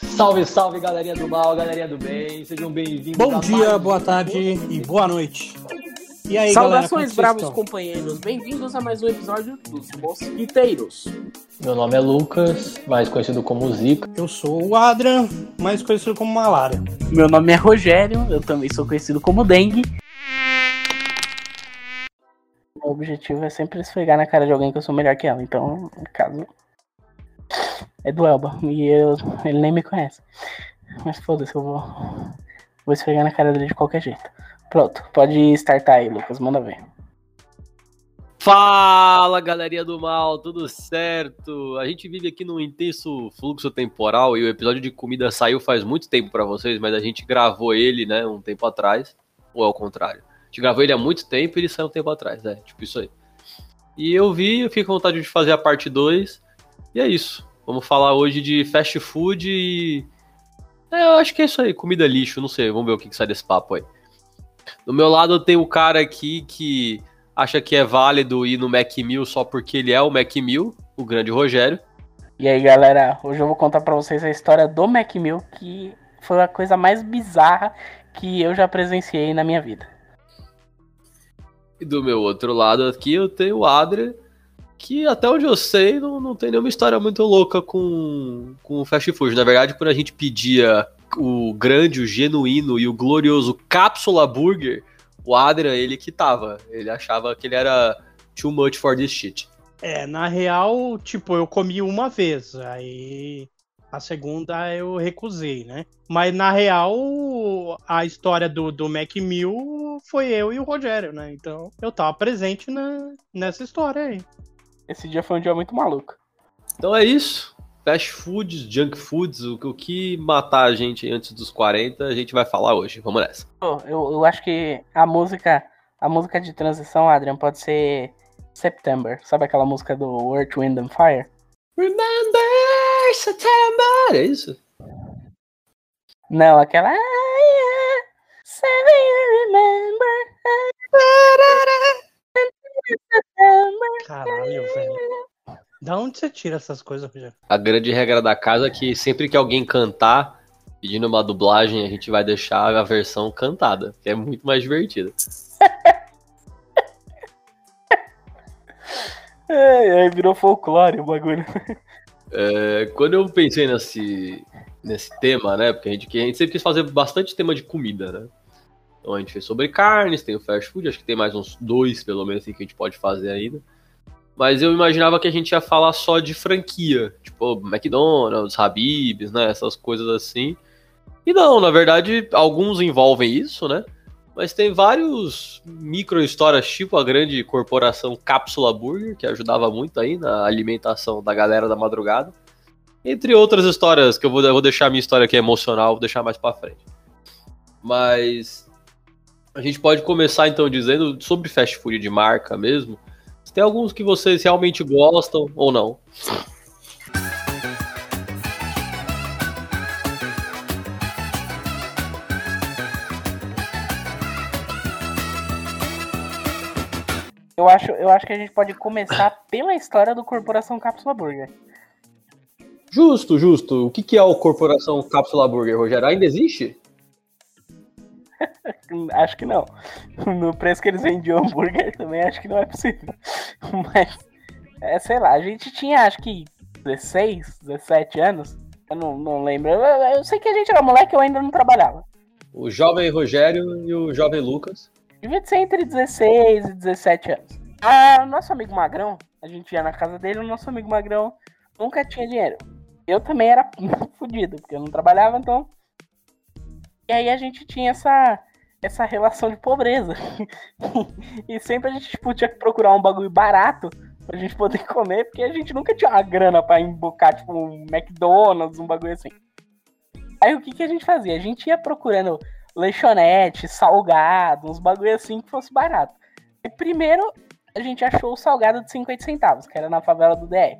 Salve, salve, galerinha do mal, galerinha do bem, sejam bem-vindos. Bom dia, boa tarde e boa noite. E aí, Saudações, galera, bravos companheiros, bem-vindos a mais um episódio dos Mosquiteiros. Meu nome é Lucas, mais conhecido como Zica. Eu sou o Adrian, mais conhecido como Malária. Meu nome é Rogério, eu também sou conhecido como Dengue. O objetivo é sempre esfregar na cara de alguém que eu sou melhor que ela, então, no caso, é do Elba. E eu, ele nem me conhece. Mas foda-se, eu vou, vou esfregar na cara dele de qualquer jeito. Pronto, pode startar aí, Lucas, manda ver. Fala, galerinha do mal, tudo certo? A gente vive aqui num intenso fluxo temporal e o episódio de comida saiu faz muito tempo para vocês, mas a gente gravou ele, né, um tempo atrás, ou é o contrário? A gente gravou ele há muito tempo e ele saiu um tempo atrás, é, tipo isso aí. E eu vi, eu fiquei com vontade de fazer a parte 2, e é isso. Vamos falar hoje de fast food e. É, eu acho que é isso aí, comida lixo, não sei, vamos ver o que, que sai desse papo aí. Do meu lado tem o cara aqui que acha que é válido ir no Mac Mill só porque ele é o Mac Mill, o grande Rogério. E aí, galera, hoje eu vou contar para vocês a história do Mac Mill, que foi a coisa mais bizarra que eu já presenciei na minha vida. E do meu outro lado aqui eu tenho o Adria, que até onde eu sei não, não tem nenhuma história muito louca com, com fast food. Na verdade, quando a gente pedia o grande, o genuíno e o glorioso Cápsula Burger, o Adrian, ele que tava. Ele achava que ele era too much for this shit. É, na real, tipo, eu comi uma vez, aí a segunda eu recusei, né? Mas na real, a história do, do Mac Mill foi eu e o Rogério, né? Então eu tava presente na, nessa história aí. Esse dia foi um dia muito maluco. Então é isso. Fast foods, junk foods, o, o que matar a gente antes dos 40, a gente vai falar hoje. Vamos nessa. Eu, eu acho que a música, a música de transição, Adrian, pode ser September. Sabe aquela música do Earth, Wind and Fire? Remember September, é isso? Não, aquela Seven Remember Caralho, velho. Da onde você tira essas coisas, Rogério? A grande regra da casa é que sempre que alguém cantar, pedindo uma dublagem, a gente vai deixar a versão cantada, que é muito mais divertida. é, aí virou folclore o bagulho. É, quando eu pensei nesse, nesse tema, né? Porque a gente, a gente sempre quis fazer bastante tema de comida, né? Então a gente fez sobre carnes, tem o fast food, acho que tem mais uns dois, pelo menos, assim, que a gente pode fazer ainda. Mas eu imaginava que a gente ia falar só de franquia, tipo McDonald's, Habib's, né? Essas coisas assim. E não, na verdade, alguns envolvem isso, né? Mas tem vários micro histórias, tipo a grande corporação Cápsula Burger, que ajudava muito aí na alimentação da galera da madrugada. Entre outras histórias, que eu vou, eu vou deixar minha história aqui emocional, vou deixar mais pra frente. Mas a gente pode começar então dizendo sobre fast food de marca mesmo. Tem alguns que vocês realmente gostam ou não? Eu acho, eu acho que a gente pode começar pela história do Corporação Cápsula Burger. Justo, justo. O que, que é o Corporação Cápsula Burger, Rogério? Ainda existe? acho que não. No preço que eles vendiam hambúrguer também acho que não é possível. Mas, é, sei lá, a gente tinha acho que 16, 17 anos. Eu não, não lembro. Eu, eu sei que a gente era moleque, eu ainda não trabalhava. O jovem Rogério e o jovem Lucas. Devia ser entre 16 e 17 anos. Ah, nosso amigo Magrão, a gente ia na casa dele, o nosso amigo Magrão nunca tinha dinheiro. Eu também era fodido, porque eu não trabalhava, então e aí a gente tinha essa, essa relação de pobreza. e sempre a gente tipo, tinha que procurar um bagulho barato pra gente poder comer, porque a gente nunca tinha uma grana pra embocar, tipo, um McDonald's, um bagulho assim. Aí o que, que a gente fazia? A gente ia procurando lanchonete, salgado, uns bagulho assim que fosse barato. E primeiro a gente achou o salgado de 50 centavos, que era na favela do DR.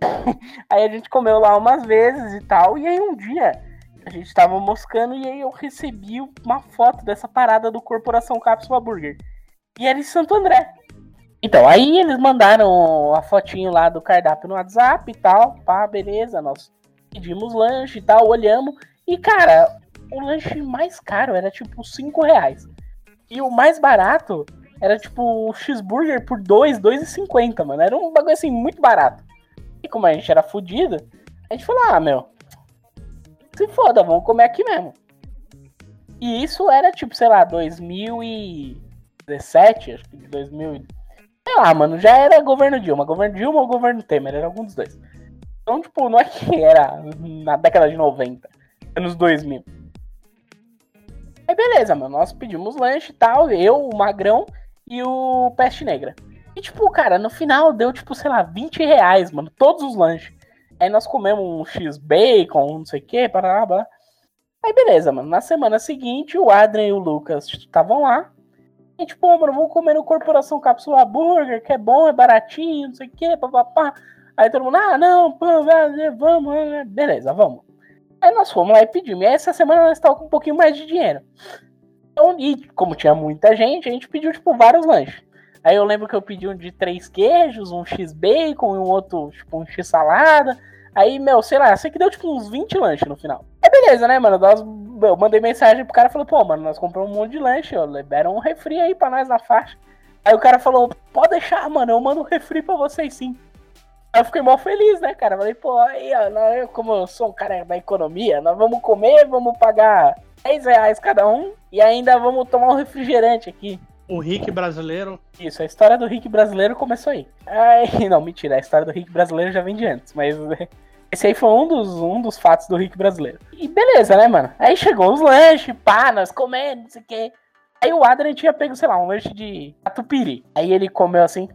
aí a gente comeu lá umas vezes e tal, e aí um dia A gente tava moscando e aí eu recebi uma foto dessa parada do Corporação Cápsula Burger. E era em Santo André. Então, aí eles mandaram a fotinho lá do cardápio no WhatsApp e tal. Pá, beleza, nós pedimos lanche e tal, olhamos. E, cara, o lanche mais caro era tipo 5 reais. E o mais barato era tipo o cheeseburger por 2, 2,50, mano. Era um bagulho assim muito barato. E como a gente era fudido, a gente falou: ah, meu, se foda, vamos comer aqui mesmo. E isso era tipo, sei lá, 2017, acho que 2000. Sei lá, mano, já era governo Dilma. Governo Dilma ou governo Temer, era algum dos dois. Então, tipo, não é que era na década de 90, anos 2000. Aí beleza, mano, nós pedimos lanche e tal, eu, o Magrão e o Peste Negra. E tipo, cara, no final deu tipo, sei lá, 20 reais, mano, todos os lanches. Aí nós comemos um X-Bacon, não sei o que, blá. Aí beleza, mano. Na semana seguinte, o Adrian e o Lucas estavam lá. E tipo, mano, vamos comer no Corporação Cápsula Burger, que é bom, é baratinho, não sei o que, papapá. Aí todo mundo, ah, não, pô, vamos, beleza, vamos. Aí nós fomos lá e pedimos. E essa semana nós estávamos com um pouquinho mais de dinheiro. Então, e como tinha muita gente, a gente pediu, tipo, vários lanches. Aí eu lembro que eu pedi um de três queijos, um X-bacon e um outro, tipo, um X-salada. Aí, meu, sei lá, sei que deu, tipo, uns 20 lanches no final. É beleza, né, mano? Nós, eu mandei mensagem pro cara e falei, pô, mano, nós compramos um monte de lanche, ó. Libera um refri aí pra nós na faixa. Aí o cara falou, pode deixar, mano, eu mando um refri pra vocês sim. Aí eu fiquei mal feliz, né, cara? Falei, pô, aí, ó, eu, como eu sou um cara da economia, nós vamos comer, vamos pagar 10 reais cada um e ainda vamos tomar um refrigerante aqui. O Rick brasileiro. Isso, a história do Rick brasileiro começou aí. Ai, não, mentira, a história do Rick brasileiro já vem de antes, mas esse aí foi um dos, um dos fatos do Rick brasileiro. E beleza, né, mano? Aí chegou os lanches, pá, nós comendo, não sei o quê. Aí o Adrian tinha pego, sei lá, um lanche de catupiry. Aí ele comeu assim,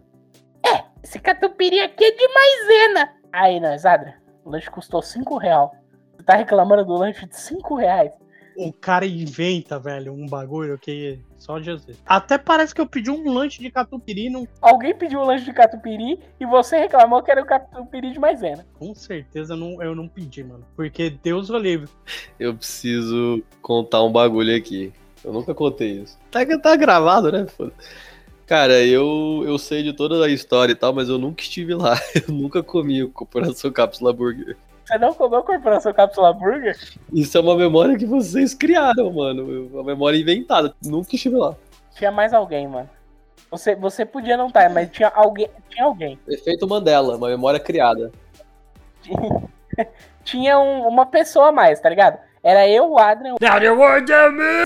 esse catupiry aqui é de maisena. Aí, nós, Adra, o lanche custou 5 reais. Você tá reclamando do lanche de 5 reais? O cara inventa, velho, um bagulho que só Jesus. Até parece que eu pedi um lanche de catupiry. Não... Alguém pediu um lanche de catupiry e você reclamou que era o catupiry de maisena. Com certeza não, eu não pedi, mano. Porque Deus o livre. Eu preciso contar um bagulho aqui. Eu nunca contei isso. Tá, tá gravado, né? Foda. Cara, eu, eu sei de toda a história e tal, mas eu nunca estive lá. Eu nunca comi o Corporação Cápsula Burger. Você não comeu o Corporação Cápsula Burger? Isso é uma memória que vocês criaram, mano. Uma memória inventada. Nunca estive lá. Tinha mais alguém, mano. Você, você podia não estar, mas tinha alguém. Tinha alguém. Efeito Mandela, uma memória criada. tinha um, uma pessoa a mais, tá ligado? Era eu, o Adrian. Now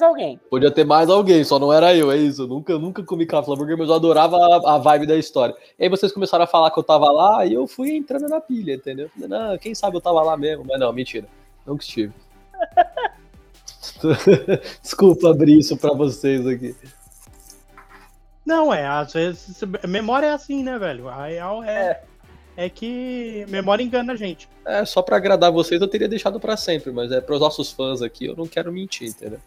alguém. Podia ter mais alguém, só não era eu, é isso. Eu nunca, nunca comi burger, mas eu adorava a, a, vibe da história. E aí vocês começaram a falar que eu tava lá e eu fui entrando na pilha, entendeu? Não, quem sabe eu tava lá mesmo, mas não, mentira. Nunca estive. Desculpa abrir isso pra vocês aqui. Não, é, às vezes. Memória é assim, né, velho? A real é. é é que memória engana a gente. É, só para agradar vocês eu teria deixado para sempre, mas é pros nossos fãs aqui eu não quero mentir, entendeu?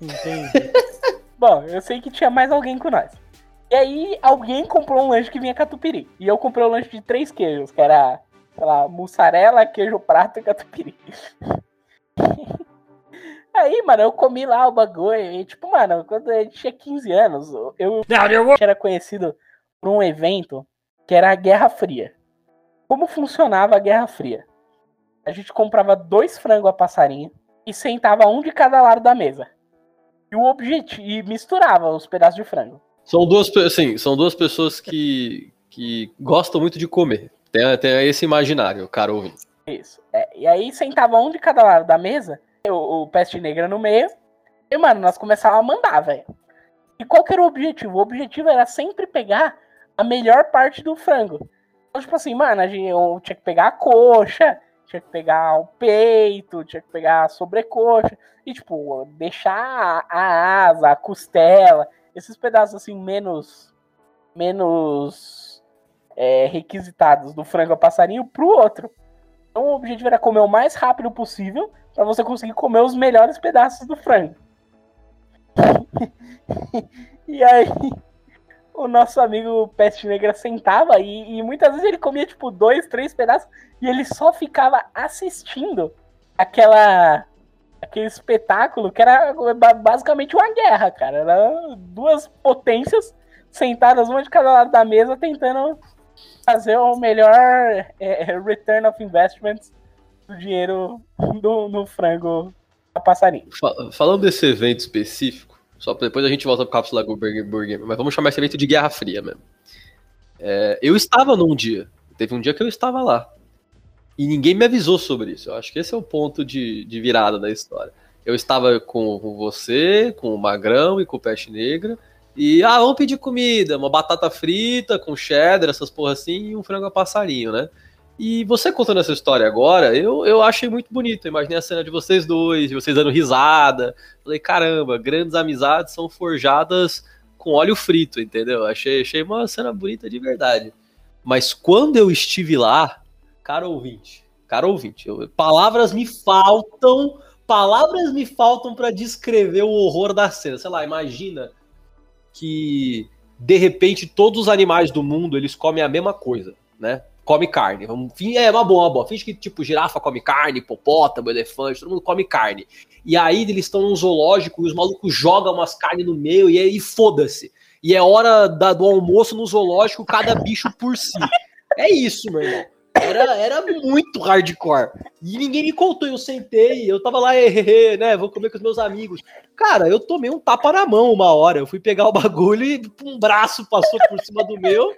Entendi. Bom, eu sei que tinha mais alguém com nós. E aí alguém comprou um lanche que vinha catupiry. E eu comprei um lanche de três queijos, que era, sei lá, mussarela, queijo prato e catupiry. Aí, mano, eu comi lá o bagulho. E, tipo, mano, quando a gente tinha 15 anos, eu era conhecido por um evento que era a Guerra Fria. Como funcionava a Guerra Fria? A gente comprava dois frangos a passarinho e sentava um de cada lado da mesa. E o objetivo e misturava os pedaços de frango. São duas, assim, são duas pessoas que, que gostam muito de comer. Tem, tem esse imaginário, cara ouvinte. Isso. É, e aí sentava um de cada lado da mesa, o, o peste negra no meio. E, mano, nós começávamos a mandar, velho. E qual que era o objetivo? O objetivo era sempre pegar a melhor parte do frango. Então, tipo assim, mano, eu tinha que pegar a coxa, tinha que pegar o peito, tinha que pegar a sobrecoxa, e, tipo, deixar a asa, a costela, esses pedaços, assim, menos, menos é, requisitados do frango a passarinho pro outro. Então, o objetivo era comer o mais rápido possível para você conseguir comer os melhores pedaços do frango. e aí, o nosso amigo Peste Negra sentava e, e, muitas vezes ele comia tipo dois, três pedaços e ele só ficava assistindo aquela aquele espetáculo que era basicamente uma guerra, cara. Era duas potências sentadas uma de cada lado da mesa tentando fazer o melhor é, return of investment do dinheiro do, no frango a passarinho. Falando desse evento específico, só depois a gente volta pro Cápsula Burger, Burger, mas vamos chamar esse evento de Guerra Fria mesmo. É, eu estava num dia, teve um dia que eu estava lá. E ninguém me avisou sobre isso. Eu acho que esse é o ponto de, de virada da história. Eu estava com você, com o Magrão e com o Peste Negra. E, ah, vamos pedir comida, uma batata frita com cheddar, essas porra assim, e um frango a passarinho, né? E você contando essa história agora, eu, eu achei muito bonito. imaginei a cena de vocês dois, de vocês dando risada. Falei, caramba, grandes amizades são forjadas com óleo frito, entendeu? Achei, achei uma cena bonita de verdade. Mas quando eu estive lá, cara ouvinte, cara ouvinte, eu, palavras me faltam, palavras me faltam para descrever o horror da cena. Sei lá, imagina que de repente todos os animais do mundo eles comem a mesma coisa, né? Come carne. É uma boa, uma boa. Finge que, tipo, girafa come carne, hipopótamo, elefante, todo mundo come carne. E aí eles estão num zoológico e os malucos jogam umas carnes no meio e aí foda-se. E é hora da, do almoço no zoológico, cada bicho por si. É isso, meu irmão. Era, era muito hardcore. E ninguém me contou, eu sentei, eu tava lá, né, vou comer com os meus amigos. Cara, eu tomei um tapa na mão uma hora. Eu fui pegar o bagulho e um braço passou por cima do meu.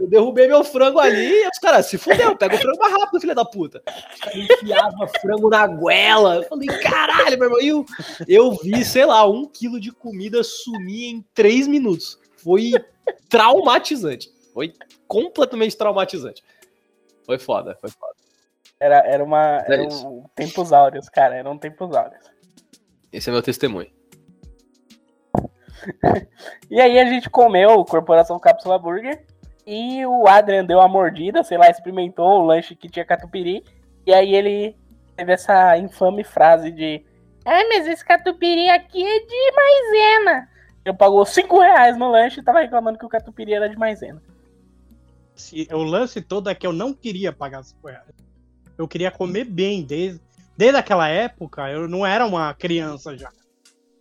Eu derrubei meu frango ali e os caras, se fudeu, pega o frango mais rápido, filha da puta. Os caras enfiavam frango na goela. Eu falei, caralho, meu irmão. Eu, eu vi, sei lá, um quilo de comida sumir em três minutos. Foi traumatizante. Foi completamente traumatizante. Foi foda, foi foda. Era, era uma. É era um tempos áureos, cara. Eram tempos áureos. Esse é meu testemunho. e aí a gente comeu Corporação Cápsula Burger. E o Adrian deu uma mordida, sei lá, experimentou o lanche que tinha catupiry. E aí ele teve essa infame frase de: Ai, mas esse catupiry aqui é de maisena. Ele pagou 5 reais no lanche e tava reclamando que o catupiry era de maisena. O lance todo é que eu não queria pagar 5 reais. Eu queria comer bem. Desde, desde aquela época, eu não era uma criança já.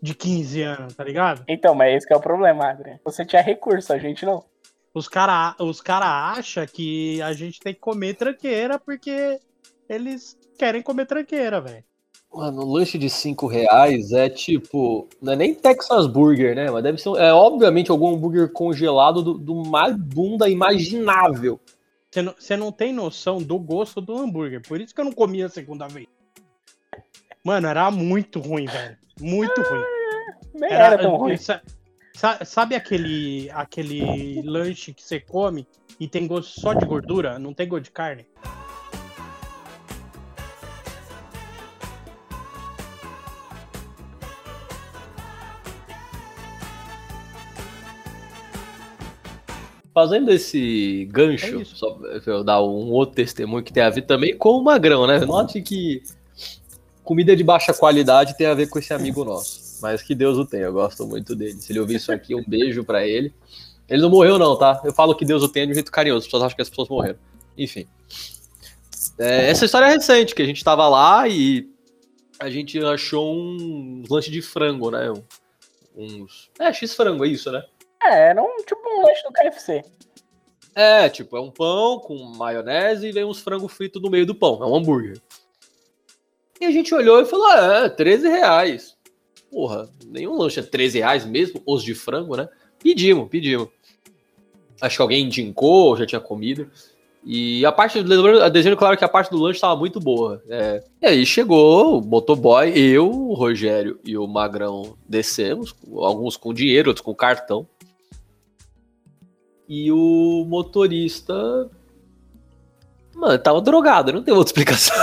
De 15 anos, tá ligado? Então, mas esse é o problema, Adrian. Você tinha recurso, a gente não. Os caras os cara acham que a gente tem que comer tranqueira porque eles querem comer tranqueira, velho. Mano, um lanche de 5 reais é tipo. Não é nem Texas Burger, né? Mas deve ser. É obviamente algum hambúrguer congelado do, do mais bunda imaginável. Você não, você não tem noção do gosto do hambúrguer. Por isso que eu não comia a segunda vez. Mano, era muito ruim, velho. Muito ruim. Nem era, era tão ruim. Sabe aquele, aquele lanche que você come e tem gosto só de gordura? Não tem gosto de carne? Fazendo esse gancho, é só pra eu dar um outro testemunho que tem a ver também com o magrão, né? Note que comida de baixa qualidade tem a ver com esse amigo nosso. Mas que Deus o tenha, eu gosto muito dele. Se ele ouvir isso aqui, um beijo para ele. Ele não morreu, não, tá? Eu falo que Deus o tenha de um jeito carinhoso, as pessoas acham que as pessoas morreram. Enfim. É, essa história é recente, que a gente tava lá e a gente achou um lanche de frango, né? Uns. É, X-frango, é isso, né? É, era um tipo um lanche do KFC. É, tipo, é um pão com maionese e vem uns frango frito no meio do pão. É um hambúrguer. E a gente olhou e falou: ah, é, 13 reais porra, nenhum lanche é 13 reais mesmo, os de frango, né? Pedimos, pedimos. Acho que alguém indicou, já tinha comido. E a parte do desenho, claro que a parte do lanche estava muito boa. É. E aí chegou o motoboy, eu, o Rogério e o Magrão descemos, alguns com dinheiro, outros com cartão. E o motorista. Mano, tava drogado, não tem outra explicação.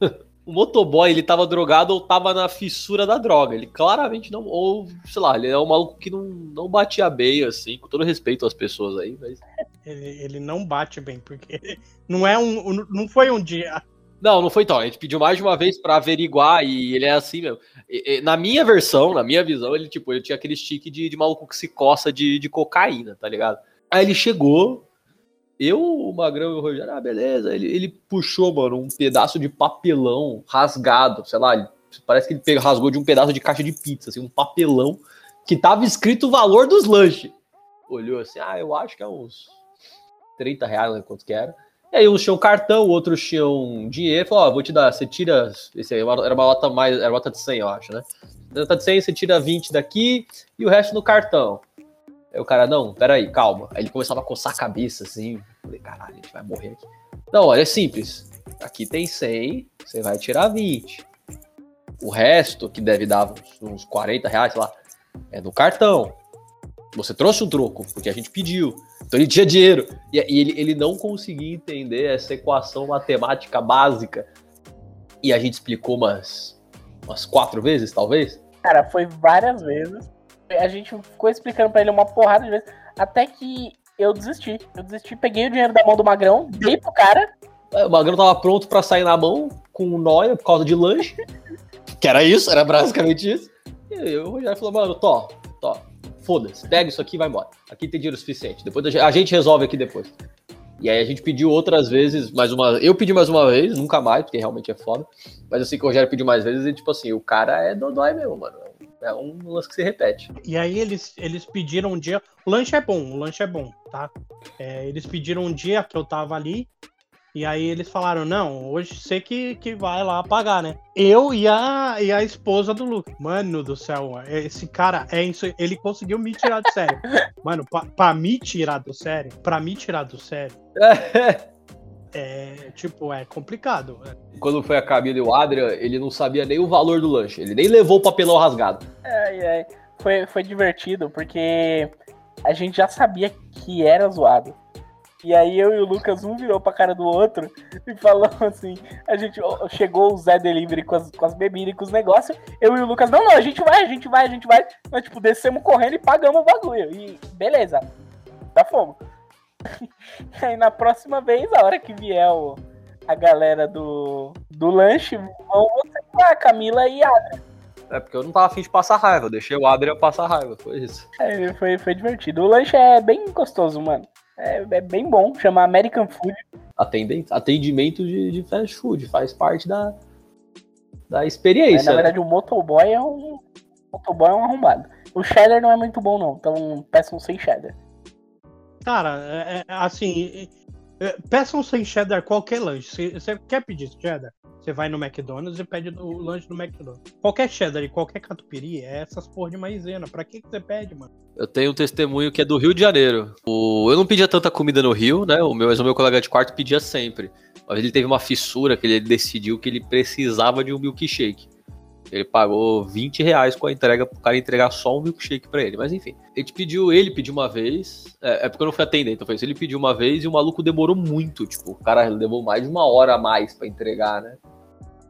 o motoboy, ele tava drogado ou tava na fissura da droga. Ele claramente não. Ou, sei lá, ele é um maluco que não, não batia bem, assim, com todo respeito às pessoas aí, mas. Ele, ele não bate bem, porque não é um. Não foi um dia. Não, não foi então. A gente pediu mais de uma vez para averiguar e ele é assim mesmo. E, e, na minha versão, na minha visão, ele, tipo, ele tinha aquele stick de, de maluco que se coça de, de cocaína, tá ligado? Aí ele chegou, eu, o Magrão e o Rogério, ah, beleza. Ele, ele puxou, mano, um pedaço de papelão rasgado, sei lá, ele parece que ele pegou, rasgou de um pedaço de caixa de pizza, assim, um papelão que tava escrito o valor dos lanches. Olhou assim, ah, eu acho que é uns 30 reais, né, quanto que era. E aí uns tinham cartão, outros tinham dinheiro. Falou, ó, vou te dar, você tira. Esse aí era uma nota mais. Era uma nota de 100, eu acho, né? Nota de 100, você tira 20 daqui e o resto no cartão. Aí o cara, não, peraí, calma. Aí ele começava a coçar a cabeça assim. Falei, caralho, a gente vai morrer aqui. Não, olha, é simples. Aqui tem 100, você vai tirar 20. O resto, que deve dar uns 40 reais, sei lá, é no cartão. Você trouxe um troco, porque a gente pediu. Então ele tinha dinheiro. E, e ele, ele não conseguia entender essa equação matemática básica. E a gente explicou umas, umas quatro vezes, talvez. Cara, foi várias vezes. A gente ficou explicando para ele uma porrada de vezes. Até que eu desisti. Eu desisti, peguei o dinheiro da mão do Magrão, dei pro cara. É, o Magrão tava pronto para sair na mão com o Noia por causa de lanche. que era isso, era basicamente isso. E o Rogério falou, mano, Tó, Tó, foda-se, pega isso aqui e vai embora. Aqui tem dinheiro suficiente. Depois a gente resolve aqui depois. E aí a gente pediu outras vezes, mais uma. Eu pedi mais uma vez, nunca mais, porque realmente é foda. Mas eu sei que o Rogério pediu mais vezes e, tipo assim, o cara é dodói mesmo, mano. É um lance que se repete. E aí eles, eles pediram um dia. O lanche é bom, o lanche é bom, tá? É, eles pediram um dia que eu tava ali. E aí eles falaram, não, hoje você que, que vai lá pagar, né? Eu e a, e a esposa do Luke. Mano do céu, esse cara é isso. Ele conseguiu me tirar do sério. Mano, pra, pra me tirar do sério, pra me tirar do sério. é, tipo, é complicado. Quando foi a Camila e o Adrian, ele não sabia nem o valor do lanche. Ele nem levou o papelão rasgado. É, é. Foi, foi divertido, porque a gente já sabia que era zoado. E aí eu e o Lucas, um virou pra cara do outro e falou assim: a gente chegou o Zé Delivery com as, com as bebidas e com os negócios. Eu e o Lucas, não, não, a gente vai, a gente vai, a gente vai. Nós, tipo, descemos correndo e pagamos o bagulho. E beleza, dá fogo. aí na próxima vez, a hora que vier o, a galera do, do lanche, vão você lá, Camila e Adria. É porque eu não tava afim de passar raiva, eu deixei o Adrian passar raiva, foi isso. É, foi, foi divertido. O lanche é bem gostoso, mano. É, é bem bom, chama American Food. Atendimento, atendimento de, de fast food, faz parte da, da experiência. É, na verdade, o motoboy é um. O motoboy é um arrombado. O cheddar não é muito bom, não. Então peçam sem cheddar. Cara, é, é, assim. É, peçam sem cheddar qualquer lanche. Você quer pedir cheddar? Você vai no McDonald's e pede o lanche do McDonald's. Qualquer cheddar e qualquer catupiry é essas porra de maisena. Pra que, que você pede, mano? Eu tenho um testemunho que é do Rio de Janeiro. O... Eu não pedia tanta comida no Rio, né? O meu, mas o meu colega de quarto pedia sempre. Mas ele teve uma fissura que ele decidiu que ele precisava de um milkshake. Ele pagou 20 reais com a entrega pro cara entregar só um milkshake pra ele. Mas enfim, ele pediu, ele pediu uma vez. É, é porque eu não fui atender, então foi isso. Ele pediu uma vez e o maluco demorou muito. Tipo, o cara levou mais de uma hora a mais para entregar, né?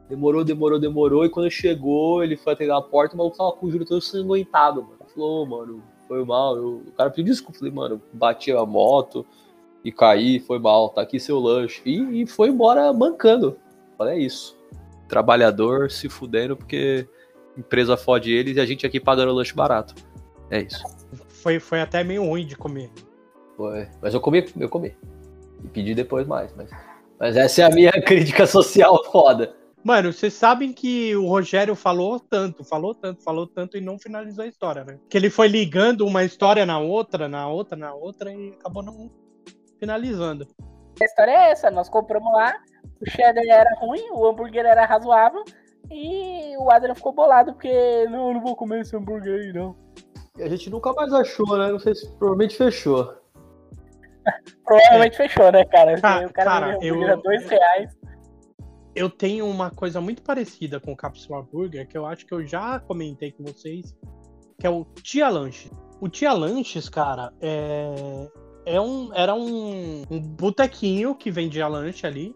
Demorou, demorou, demorou. E quando chegou, ele foi atender a porta, o maluco tava com o juro todo sanguentado, mano. Falou, mano, foi mal. Eu... O cara pediu desculpa. Falei, mano, bati a moto e caí, foi mal, tá aqui seu lanche. E, e foi embora mancando. Falei, é isso. Trabalhador se fudendo porque empresa fode eles e a gente aqui pagando lanche barato. É isso. Foi, foi até meio ruim de comer. Foi. Mas eu comi, eu comi. E pedi depois mais, mas. Mas essa é a minha crítica social foda. Mano, vocês sabem que o Rogério falou tanto, falou tanto, falou tanto e não finalizou a história, né? Que ele foi ligando uma história na outra, na outra, na outra e acabou não finalizando. A história é essa, nós compramos lá, o cheddar era ruim, o hambúrguer era razoável e o Adrian ficou bolado porque não, eu não vou comer esse hambúrguer aí não. E a gente nunca mais achou, né? Não sei se provavelmente fechou. provavelmente é. fechou, né, cara? Ca o cara, cara eu, dois reais eu tenho uma coisa muito parecida com o Capsule Burger, que eu acho que eu já comentei com vocês, que é o Tia Lanches. O Tia Lanches, cara, é, é um, era um, um botequinho que vendia lanche ali.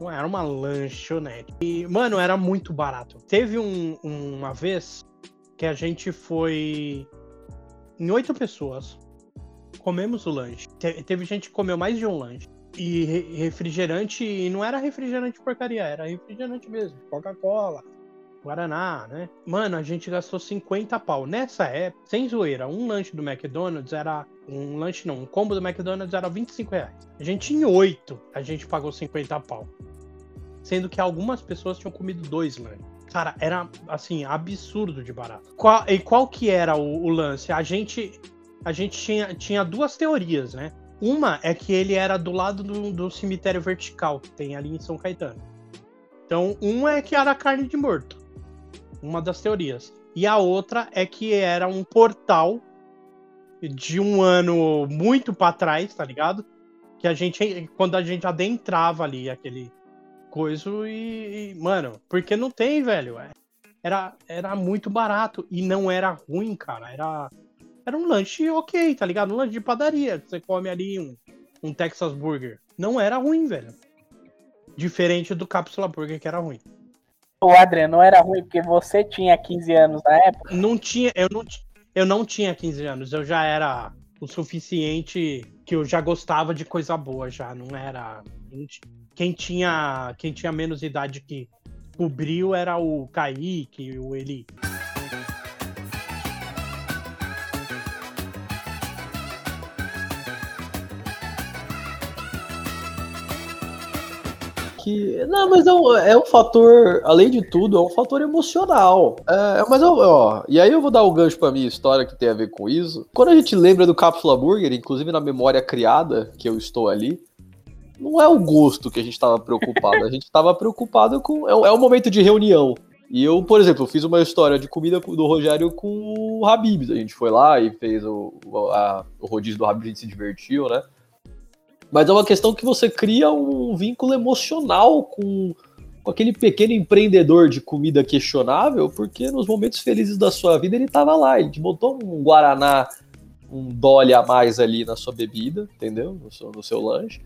Era uma lanchonete. E, mano, era muito barato. Teve um, uma vez que a gente foi em oito pessoas. Comemos o lanche. Te, teve gente que comeu mais de um lanche. E refrigerante, e não era refrigerante porcaria, era refrigerante mesmo. Coca-Cola, Guaraná, né? Mano, a gente gastou 50 pau. Nessa época, sem zoeira, um lanche do McDonald's era. Um lanche não, um combo do McDonald's era 25 reais. A gente tinha oito, a gente pagou 50 pau. Sendo que algumas pessoas tinham comido dois lanches. Cara, era assim, absurdo de barato. Qual, e qual que era o, o, lance? A gente, a gente tinha, tinha duas teorias, né? Uma é que ele era do lado do, do cemitério vertical que tem ali em São Caetano. Então, uma é que era carne de morto. Uma das teorias. E a outra é que era um portal de um ano muito para trás, tá ligado? Que a gente, quando a gente adentrava ali aquele, coisa e, e, Mano, porque não tem, velho. É, era, era muito barato e não era ruim, cara. Era, era um lanche ok, tá ligado? Um lanche de padaria. Você come ali um, um Texas Burger. Não era ruim, velho. Diferente do Cápsula Burger, que era ruim. O Adriano, não era ruim porque você tinha 15 anos na época? Não tinha, eu não, eu não tinha 15 anos. Eu já era o suficiente que eu já gostava de coisa boa, já. Não era quem tinha, quem tinha menos idade que cobriu era o Kaique, o Eli. Que, não, mas é um, é um fator, além de tudo, é um fator emocional. É, mas, ó, e aí eu vou dar o um gancho pra minha história que tem a ver com isso. Quando a gente lembra do Cápsula Burger, inclusive na memória criada, que eu estou ali, não é o gosto que a gente estava preocupado. A gente estava preocupado com. É, é um momento de reunião. E eu, por exemplo, fiz uma história de comida do Rogério com o Habibs. A gente foi lá e fez o, a, o rodízio do Habibs, a gente se divertiu, né? Mas é uma questão que você cria um vínculo emocional com, com aquele pequeno empreendedor de comida questionável, porque nos momentos felizes da sua vida ele estava lá, ele te botou um Guaraná, um dole a mais ali na sua bebida, entendeu? No seu, no seu lanche.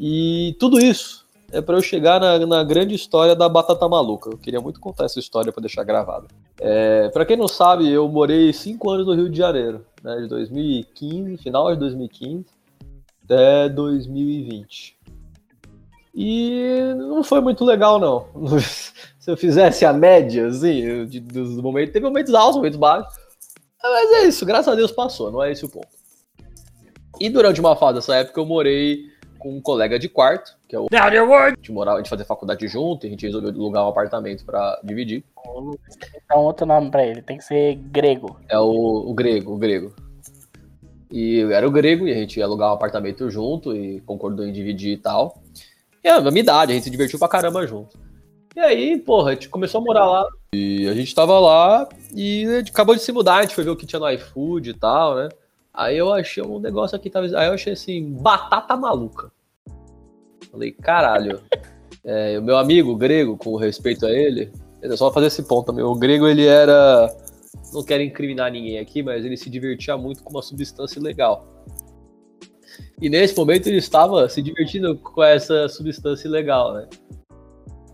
E tudo isso é para eu chegar na, na, grande história da batata maluca. Eu queria muito contar essa história para deixar gravada. É, para quem não sabe, eu morei cinco anos no Rio de Janeiro, né, de 2015, final de 2015 até 2020. E não foi muito legal, não. Se eu fizesse a média, assim, de, dos momentos, teve momentos altos, momentos baixos. Mas é isso, graças a Deus passou, não é esse o ponto. E durante uma fase dessa época eu morei com um colega de quarto, que é o. A gente morava, a gente fazia faculdade junto, e a gente resolveu alugar um apartamento para dividir. Dá um outro nome pra ele, tem que ser grego. É o, o grego, o grego. E era o grego, e a gente ia alugar um apartamento junto e concordou em dividir e tal. E é a mesma idade, a gente se divertiu pra caramba junto. E aí, porra, a gente começou a morar lá. E a gente tava lá e acabou de se mudar, a gente foi ver o que tinha no iFood e tal, né? Aí eu achei um negócio aqui, talvez. Aí eu achei assim, batata maluca. Falei, caralho. É, o meu amigo grego, com respeito a ele, é só fazer esse ponto também. O grego, ele era. Não quero incriminar ninguém aqui, mas ele se divertia muito com uma substância legal. E nesse momento ele estava se divertindo com essa substância legal, né?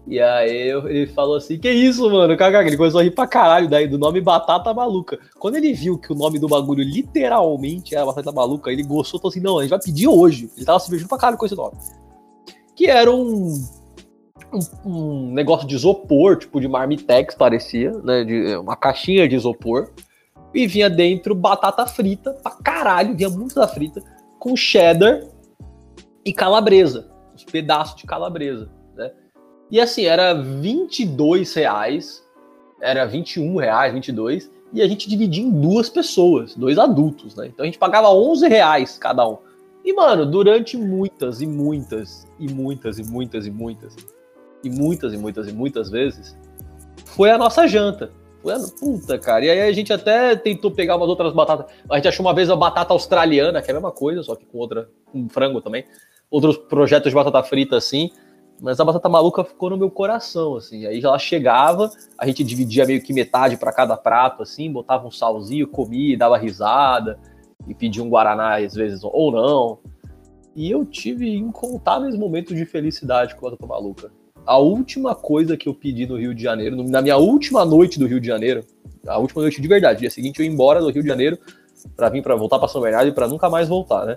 E aí ele falou assim: Que isso, mano? Ele começou a rir pra caralho daí do nome Batata Maluca. Quando ele viu que o nome do bagulho literalmente era Batata Maluca, ele gostou, falou assim: Não, a gente vai pedir hoje. Ele tava se beijando pra caralho com esse nome. Que era um, um, um negócio de isopor, tipo de marmitex, parecia, né? De, uma caixinha de isopor. E vinha dentro batata frita pra caralho, vinha muita frita, com cheddar e calabresa. Os pedaços de calabresa, né? E assim, era 22 reais, era 21 reais, 22, e a gente dividia em duas pessoas, dois adultos, né? Então a gente pagava 11 reais cada um. E, mano, durante muitas e muitas e muitas e muitas e muitas e muitas e muitas e muitas vezes, foi a nossa janta. Foi a puta, cara. E aí a gente até tentou pegar umas outras batatas. A gente achou uma vez a batata australiana, que é a mesma coisa, só que com outra, com frango também. Outros projetos de batata frita assim. Mas a batata maluca ficou no meu coração, assim. Aí ela chegava, a gente dividia meio que metade para cada prato, assim, botava um salzinho, comia, dava risada, e pedia um guaraná às vezes, ou não. E eu tive incontáveis momentos de felicidade com a batata maluca. A última coisa que eu pedi no Rio de Janeiro, na minha última noite do Rio de Janeiro, a última noite de verdade, dia seguinte eu ia embora do Rio de Janeiro para vir para voltar para São Bernardo e para nunca mais voltar, né?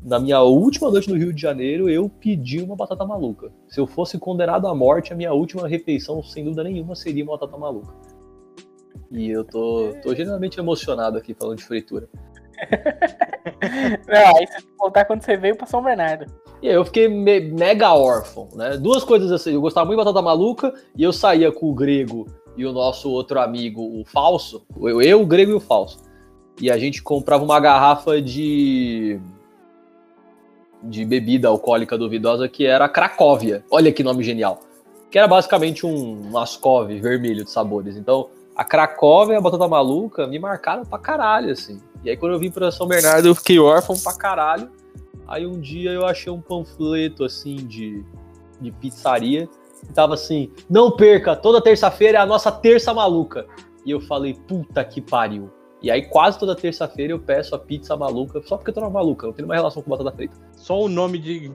na minha última noite no Rio de Janeiro, eu pedi uma batata maluca. Se eu fosse condenado à morte, a minha última refeição, sem dúvida nenhuma, seria uma batata maluca. E eu tô, tô genuinamente emocionado aqui falando de fritura. Não, aí você voltar quando você veio pra São Bernardo. E aí eu fiquei me- mega órfão, né? Duas coisas assim, eu gostava muito de Batata Maluca e eu saía com o Grego e o nosso outro amigo, o Falso, eu, eu, o Grego e o Falso. E a gente comprava uma garrafa de de bebida alcoólica duvidosa que era Cracóvia. Olha que nome genial. Que era basicamente um, um Ascov vermelho de sabores. Então, a Cracóvia e a Batata Maluca me marcaram pra caralho, assim. E aí, quando eu vim pra São Bernardo, eu fiquei órfão pra caralho. Aí, um dia, eu achei um panfleto, assim, de, de pizzaria. E tava assim, não perca, toda terça-feira é a nossa terça maluca. E eu falei, puta que pariu. E aí, quase toda terça-feira, eu peço a pizza maluca, só porque eu tô na maluca, não tem nenhuma relação com batata frita. Só o nome de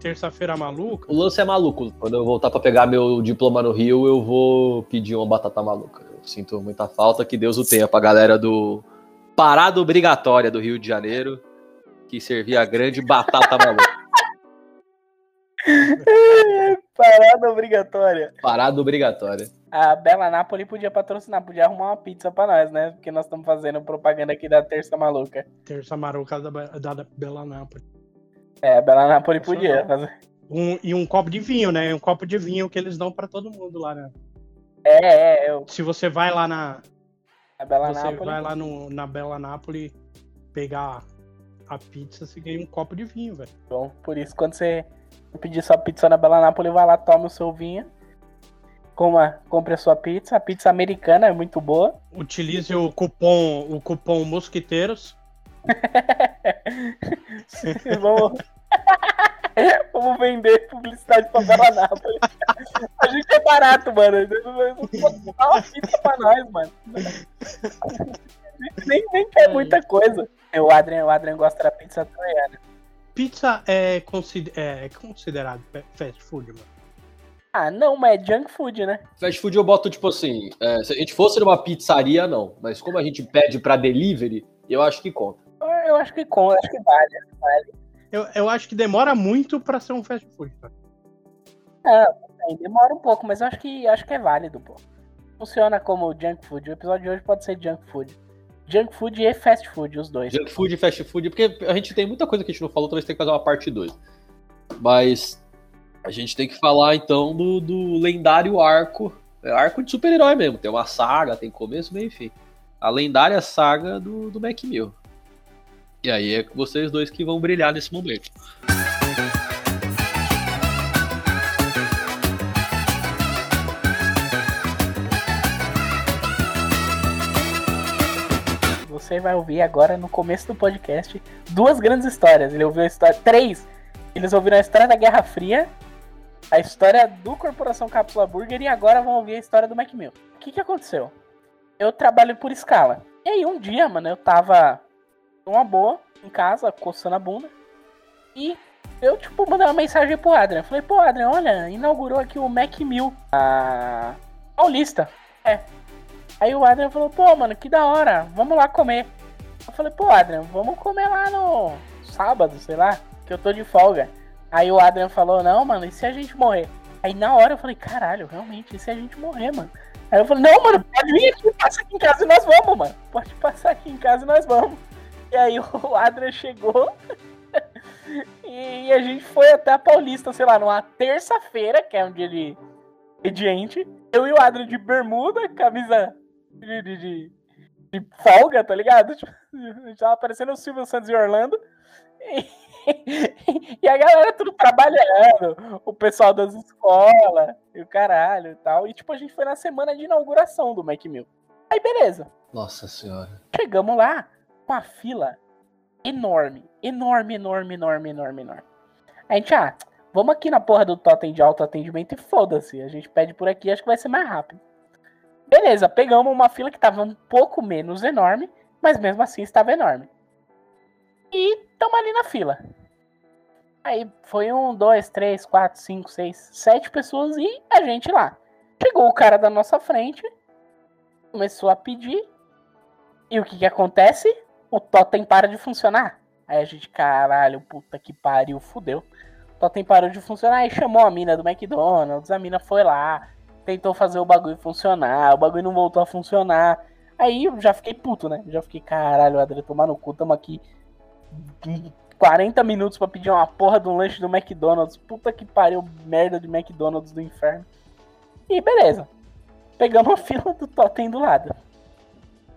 terça-feira maluca. O lance é maluco. Quando eu voltar pra pegar meu diploma no Rio, eu vou pedir uma batata maluca. Sinto muita falta, que Deus o tenha pra galera do Parada Obrigatória do Rio de Janeiro, que servia a grande batata maluca. Parada obrigatória. Parada Obrigatória. A Bela Napoli podia patrocinar, podia arrumar uma pizza pra nós, né? Porque nós estamos fazendo propaganda aqui da Terça Maluca. Terça maluca da, da, da Bela Nápoles. É, a Bela Napoli podia fazer. Um, e um copo de vinho, né? Um copo de vinho que eles dão pra todo mundo lá, né? É, é, eu, Se você vai lá na. Bela você Napoli. vai lá no, na Bela Nápoles pegar a pizza, você ganha um copo de vinho, velho. Bom, por isso, quando você pedir sua pizza na Bela Napoli, vai lá, toma o seu vinho. Coma, compre a sua pizza. A pizza americana é muito boa. Utilize o cupom, o cupom Mosquiteiros. vamos... vamos vender publicidade pra Bela Napoli. A gente é barato, mano. Dá uma pizza pra nós, mano. Nem, nem quer muita coisa. O Adrian, o Adrian gosta da pizza troiana. Pizza é, consider, é considerado fa- fast food, mano. Ah, não, mas é junk food, né? Fast food eu boto tipo assim, é, se a gente fosse numa pizzaria, não. Mas como a gente pede pra delivery, eu acho que conta. Eu- acho que com, acho que vale. Eu, eu acho que demora muito pra ser um fast food. Cara. Aí demora um pouco, mas eu acho que acho que é válido, pô. Funciona como junk food. O episódio de hoje pode ser junk food. Junk food e fast food, os dois. Junk food e fast food, porque a gente tem muita coisa que a gente não falou, talvez tenha que fazer uma parte 2. Mas a gente tem que falar então do, do lendário arco. É arco de super-herói mesmo. Tem uma saga, tem começo, meio e fim. A lendária saga do, do Mac Mill. E aí é vocês dois que vão brilhar nesse momento. Você vai ouvir agora no começo do podcast duas grandes histórias. Ele ouviu a história. Três! Eles ouviram a história da Guerra Fria, a história do Corporação Cápsula Burger e agora vão ouvir a história do Macmill. O que, que aconteceu? Eu trabalho por escala. E aí um dia, mano, eu tava numa boa, em casa, coçando a bunda. E eu, tipo, mandei uma mensagem pro Adrian. Falei, pô, Adrian, olha, inaugurou aqui o Mac Mill. A Paulista. É. Aí o Adrian falou, pô, mano, que da hora, vamos lá comer. Eu falei, pô, Adrian, vamos comer lá no sábado, sei lá, que eu tô de folga. Aí o Adrian falou, não, mano, e se a gente morrer? Aí na hora eu falei, caralho, realmente, e se a gente morrer, mano? Aí eu falei, não, mano, pode vir aqui, passa aqui em casa e nós vamos, mano. Pode passar aqui em casa e nós vamos. E aí o Adrian chegou e a gente foi até a Paulista, sei lá, numa terça-feira, que é um dia de expediente. Eu e o Adrian de bermuda, camisa de, de, de, de folga, tá ligado? Tipo, a gente tava parecendo o Silvio Santos e Orlando. E, e a galera tudo trabalhando, o pessoal das escolas, e o caralho e tal. E tipo, a gente foi na semana de inauguração do Mac Mill. Aí beleza. Nossa senhora. Chegamos lá, uma fila enorme, enorme, enorme, enorme, enorme, enorme. A gente, ah, vamos aqui na porra do totem de autoatendimento e foda-se. A gente pede por aqui, acho que vai ser mais rápido. Beleza, pegamos uma fila que tava um pouco menos enorme, mas mesmo assim estava enorme. E estamos ali na fila. Aí foi um, dois, três, quatro, cinco, seis, sete pessoas e a gente lá. Chegou o cara da nossa frente, começou a pedir. E o que que acontece? O totem para de funcionar. Aí a gente, caralho, puta que pariu, fudeu. O totem parou de funcionar e chamou a mina do McDonald's. A mina foi lá, tentou fazer o bagulho funcionar. O bagulho não voltou a funcionar. Aí eu já fiquei puto, né? Já fiquei, caralho, Adri, tomar no cu, tamo aqui 40 minutos pra pedir uma porra de um lanche do McDonald's. Puta que pariu, merda de McDonald's do inferno. E beleza. Pegamos a fila do Totem do lado.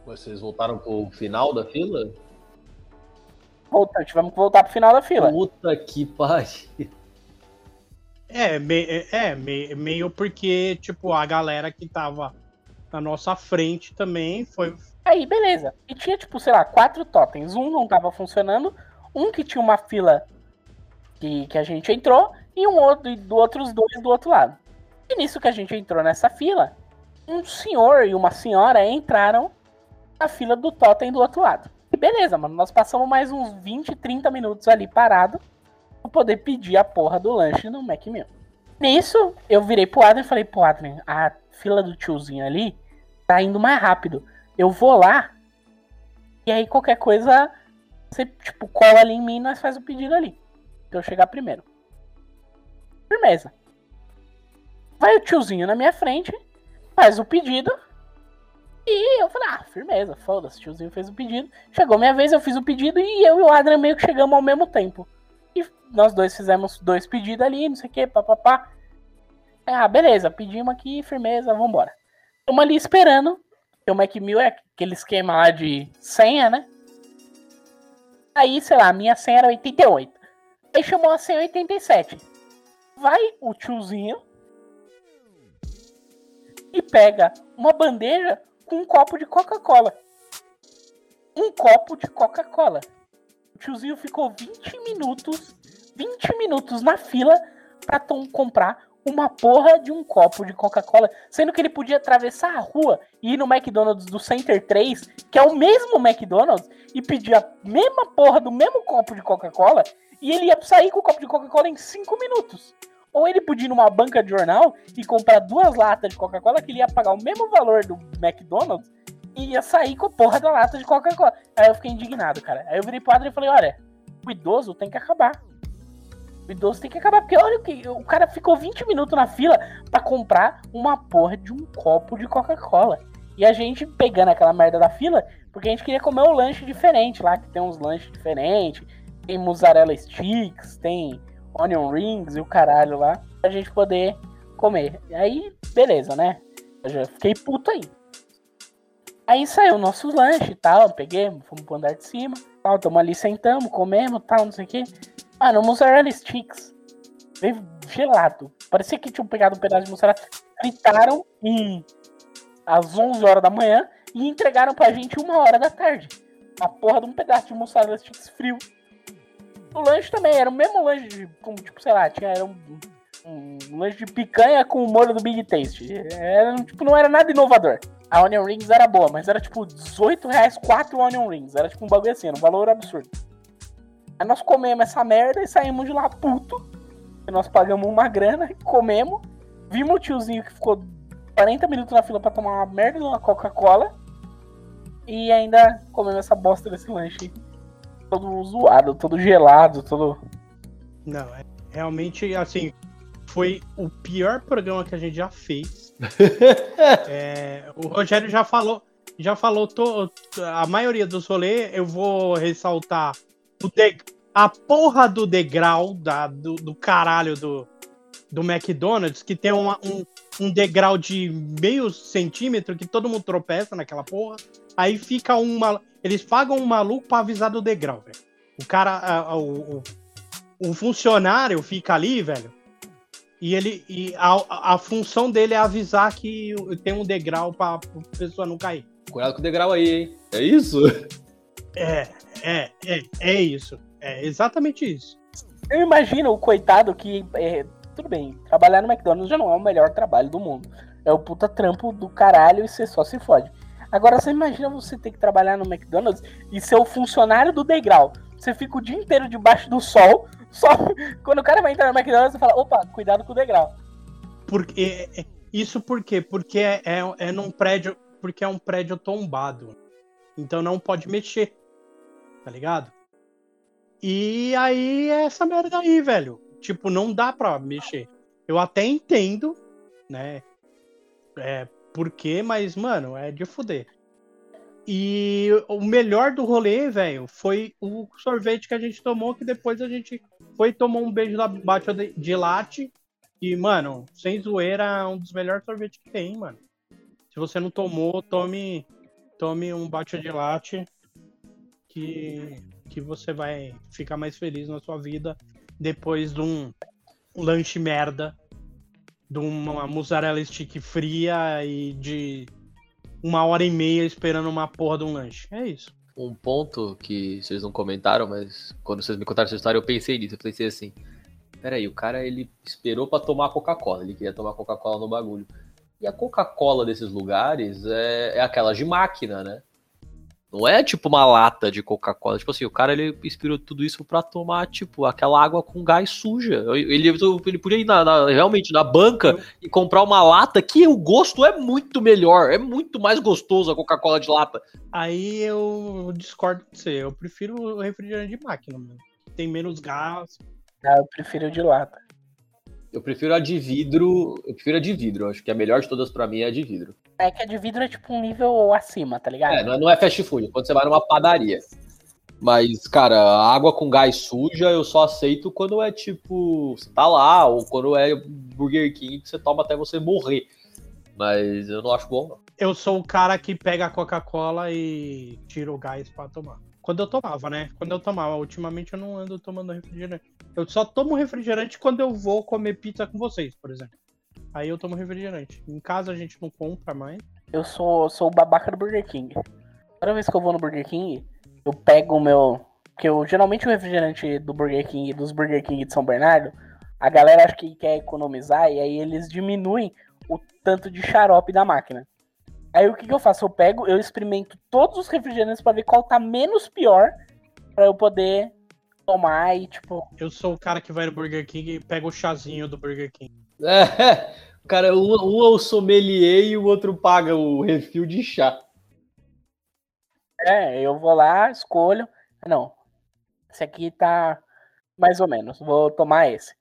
Vocês voltaram pro final da fila? Voltamos, tivemos que voltar pro final da fila. Puta que pariu. É, me, é me, meio porque, tipo, a galera que tava na nossa frente também foi. Aí, beleza. E tinha, tipo, sei lá, quatro totens. Um não tava funcionando, um que tinha uma fila que, que a gente entrou, e um outro, e do outros dois do outro lado. E nisso que a gente entrou nessa fila, um senhor e uma senhora entraram na fila do totem do outro lado. E beleza, mano, nós passamos mais uns 20, 30 minutos ali parado pra poder pedir a porra do lanche no Mac. Nisso, eu virei pro Adrian e falei, pô, Adrian, a fila do tiozinho ali tá indo mais rápido. Eu vou lá, e aí qualquer coisa, você, tipo, cola ali em mim e nós faz o pedido ali. Pra eu chegar primeiro. Firmeza. Vai o tiozinho na minha frente, faz o pedido, e eu falei, ah, firmeza, foda-se, tiozinho fez o pedido. Chegou minha vez, eu fiz o pedido e eu e o Adrian meio que chegamos ao mesmo tempo. E nós dois fizemos dois pedidos ali, não sei o que, papapá. Ah, beleza, pedimos aqui, firmeza, vambora. Estamos ali esperando. O Mac Mill é aquele esquema lá de senha, né? Aí, sei lá, a minha senha era 88. Aí chamou a senha 87. Vai o tiozinho e pega uma bandeja um copo de Coca-Cola. Um copo de Coca-Cola. O tiozinho ficou 20 minutos, 20 minutos na fila pra comprar uma porra de um copo de Coca-Cola, sendo que ele podia atravessar a rua e ir no McDonald's do Center 3, que é o mesmo McDonald's, e pedir a mesma porra do mesmo copo de Coca-Cola, e ele ia sair com o copo de Coca-Cola em 5 minutos. Ou ele podia ir numa banca de jornal e comprar duas latas de Coca-Cola, que ele ia pagar o mesmo valor do McDonald's, e ia sair com a porra da lata de Coca-Cola. Aí eu fiquei indignado, cara. Aí eu virei pro Adri e falei, olha, o idoso tem que acabar. O idoso tem que acabar, porque olha que. O cara ficou 20 minutos na fila para comprar uma porra de um copo de Coca-Cola. E a gente pegando aquela merda da fila, porque a gente queria comer um lanche diferente lá, que tem uns lanches diferentes. Tem mussarela sticks, tem onion rings e o caralho lá, pra gente poder comer. Aí, beleza, né? Eu já fiquei puto aí. Aí saiu o nosso lanche e tal, peguei, fomos pro andar de cima, tal, ali, sentamos, comemos, tal, não sei o que. Mano, mussarela sticks veio gelado. Parecia que tinham pegado um pedaço de mussarela, fritaram em às 11 horas da manhã e entregaram pra gente uma hora da tarde. A porra de um pedaço de mussarela sticks frio. O lanche também era o mesmo lanche, de, como, tipo, sei lá, tinha era um, um, lanche de picanha com o molho do Big Taste. Era, tipo, não era nada inovador. A Onion Rings era boa, mas era tipo 18 reais 4 Onion Rings. Era tipo um bagulho assim, era um valor absurdo. Aí nós comemos essa merda e saímos de lá puto. Nós pagamos uma grana, comemos. Vimos o tiozinho que ficou 40 minutos na fila pra tomar uma merda de uma Coca-Cola. E ainda comemos essa bosta desse lanche. Todo zoado, todo gelado, todo. Não, é, realmente, assim, foi o pior programa que a gente já fez. é, o Rogério já falou, já falou to, a maioria dos rolês. Eu vou ressaltar o de, a porra do degrau da, do, do caralho do, do McDonald's, que tem uma, um, um degrau de meio centímetro que todo mundo tropeça naquela porra. Aí fica uma. Eles pagam um maluco pra avisar do degrau, velho. O cara. A, a, o, o funcionário fica ali, velho. E ele. E a, a função dele é avisar que tem um degrau pra, pra pessoa não cair. Cuidado com o degrau aí, hein? É isso? É, é, é, é isso. É exatamente isso. Eu imagino o coitado que. É, tudo bem, trabalhar no McDonald's já não é o melhor trabalho do mundo. É o puta trampo do caralho e você só se fode. Agora você imagina você ter que trabalhar no McDonald's e ser o funcionário do degrau. Você fica o dia inteiro debaixo do sol, só quando o cara vai entrar no McDonald's você fala, opa, cuidado com o degrau. Porque é, isso por quê? Porque é, é, é num prédio, porque é um prédio tombado. Então não pode mexer. Tá ligado? E aí é essa merda aí, velho. Tipo, não dá pra mexer. Eu até entendo, né? É, por quê, mas, mano, é de fuder. E o melhor do rolê, velho, foi o sorvete que a gente tomou, que depois a gente foi tomou um beijo da bate de latte. E, mano, sem zoeira, é um dos melhores sorvetes que tem, mano. Se você não tomou, tome, tome um bate de latte que, que você vai ficar mais feliz na sua vida depois de um lanche merda, de uma mussarela stick fria e de uma hora e meia esperando uma porra de um lanche. É isso. Um ponto que vocês não comentaram, mas quando vocês me contaram essa história, eu pensei nisso. Eu pensei assim: peraí, o cara ele esperou para tomar Coca-Cola, ele queria tomar Coca-Cola no bagulho. E a Coca-Cola desses lugares é, é aquela de máquina, né? Não é tipo uma lata de Coca-Cola. Tipo assim, o cara ele inspirou tudo isso para tomar, tipo, aquela água com gás suja. Ele, ele podia ir na, na, realmente na banca e comprar uma lata que o gosto é muito melhor. É muito mais gostoso a Coca-Cola de lata. Aí eu discordo de você. Eu prefiro o refrigerante de máquina, mano. Tem menos gás. Ah, eu prefiro de lata. Eu prefiro a de vidro. Eu prefiro a de vidro. Acho que a melhor de todas para mim é a de vidro. É que a de vidro é tipo um nível acima, tá ligado? É, não é, é fast food. Quando você vai numa padaria. Mas, cara, água com gás suja eu só aceito quando é tipo. Você tá lá, ou quando é Burger King que você toma até você morrer. Mas eu não acho bom, não. Eu sou o cara que pega a Coca-Cola e tira o gás pra tomar. Quando eu tomava, né? Quando eu tomava. Ultimamente eu não ando tomando refrigerante. Eu só tomo refrigerante quando eu vou comer pizza com vocês, por exemplo. Aí eu tomo refrigerante. Em casa a gente não compra mais. Eu sou, sou o babaca do Burger King. Toda vez que eu vou no Burger King, eu pego o meu. Porque eu, geralmente o refrigerante do Burger King, dos Burger King de São Bernardo, a galera acha que quer economizar e aí eles diminuem o tanto de xarope da máquina. Aí o que, que eu faço? Eu pego, eu experimento todos os refrigerantes para ver qual tá menos pior para eu poder tomar e tipo. Eu sou o cara que vai no Burger King e pega o chazinho do Burger King. É, cara, um, um é o sommelier e o outro paga o refil de chá. É, eu vou lá, escolho. Não, esse aqui tá mais ou menos, vou tomar esse.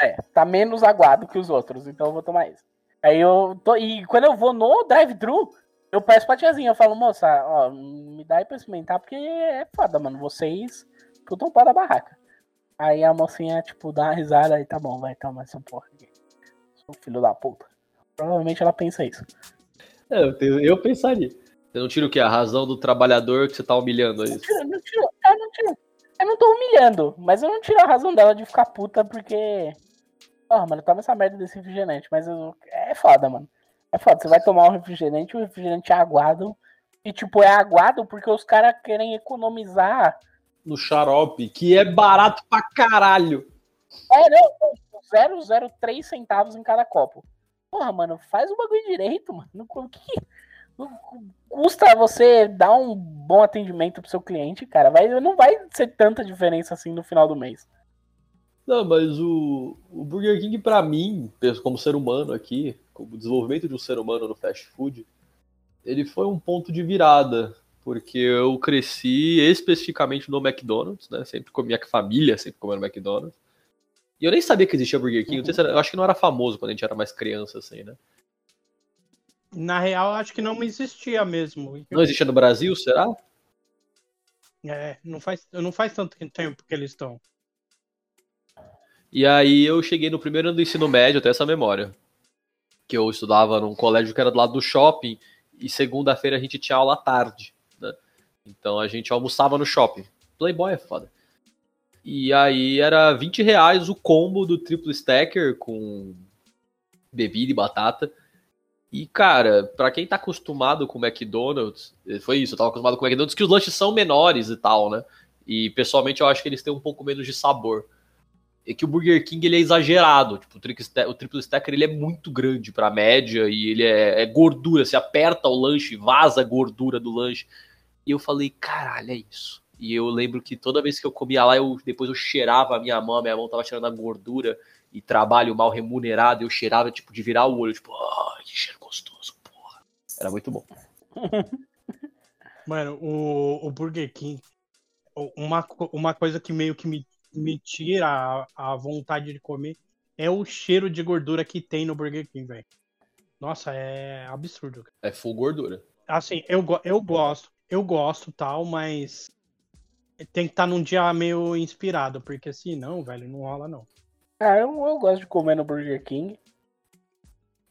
É, tá menos aguado que os outros, então eu vou tomar esse. Aí eu tô. E quando eu vou no drive-thru, eu peço pra tiazinha, eu falo, moça, ó, me dá aí pra experimentar, porque é foda, mano. Vocês putam pau da barraca. Aí a mocinha, tipo, dá uma risada e tá bom, vai tomar essa porra aqui filho da puta. Provavelmente ela pensa isso. É, eu, tenho, eu pensaria. Você não tira o quê? A razão do trabalhador que você tá humilhando, é isso? Não tiro, não tiro, eu não tiro. Eu não tô humilhando, mas eu não tiro a razão dela de ficar puta porque. Porra, mano, toma essa merda desse refrigerante, mas eu... é foda, mano. É foda, você vai tomar um refrigerante, o refrigerante é aguado. E, tipo, é aguado porque os caras querem economizar. No xarope, que é barato pra caralho. É, não, 0,03 centavos em cada copo. Porra, mano, faz o bagulho direito, mano. O que custa você dar um bom atendimento pro seu cliente, cara? Vai, não vai ser tanta diferença assim no final do mês. Não, mas o, o Burger King, para mim, como ser humano aqui, como desenvolvimento de um ser humano no fast food, ele foi um ponto de virada. Porque eu cresci especificamente no McDonald's, né? Sempre com a minha família, sempre comendo McDonald's. E eu nem sabia que existia Burger King. Uhum. Se era, eu acho que não era famoso quando a gente era mais criança, assim, né? Na real, acho que não existia mesmo. Não existia no Brasil, será? É, não faz, não faz tanto tempo que eles estão. E aí eu cheguei no primeiro ano do ensino médio, até essa memória. Que eu estudava num colégio que era do lado do shopping, e segunda-feira a gente tinha aula à tarde, né? Então a gente almoçava no shopping. Playboy é foda. E aí era 20 reais o combo do triplo stacker com bebida e batata. E, cara, para quem tá acostumado com McDonald's, foi isso, eu tava acostumado com McDonald's, que os lanches são menores e tal, né? E pessoalmente eu acho que eles têm um pouco menos de sabor. É que o Burger King ele é exagerado, tipo, o, triplo stacker ele é muito grande pra média e ele é, é gordura, você aperta o lanche, vaza a gordura do lanche. E eu falei, caralho, é isso. E eu lembro que toda vez que eu comia lá, eu depois eu cheirava a minha mão, a minha mão tava cheirando a gordura e trabalho mal remunerado, eu cheirava tipo de virar o olho, tipo, oh, que cheiro gostoso, porra. Era muito bom. Mano, o, o Burger King, uma, uma coisa que meio que me, me tira a, a vontade de comer é o cheiro de gordura que tem no Burger King, velho. Nossa, é absurdo. É full gordura. Assim, eu, eu gosto. eu gosto tal, mas tem que estar num dia meio inspirado, porque se não, velho, não rola não. Ah, eu, eu gosto de comer no Burger King.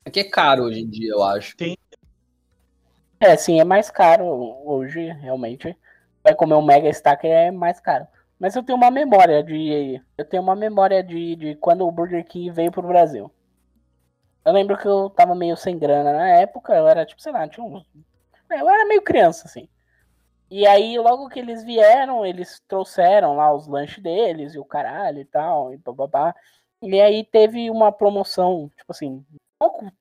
É que é caro hoje em dia, eu acho. Tem- É, sim, é mais caro hoje, realmente. Vai comer um Mega Stack é mais caro. Mas eu tenho uma memória de. Eu tenho uma memória de, de quando o Burger King veio pro Brasil. Eu lembro que eu tava meio sem grana na época, eu era tipo, sei lá, tinha uns. é, Eu era meio criança, assim. E aí, logo que eles vieram, eles trouxeram lá os lanches deles e o caralho e tal, e bababá. E aí teve uma promoção, tipo assim, pouco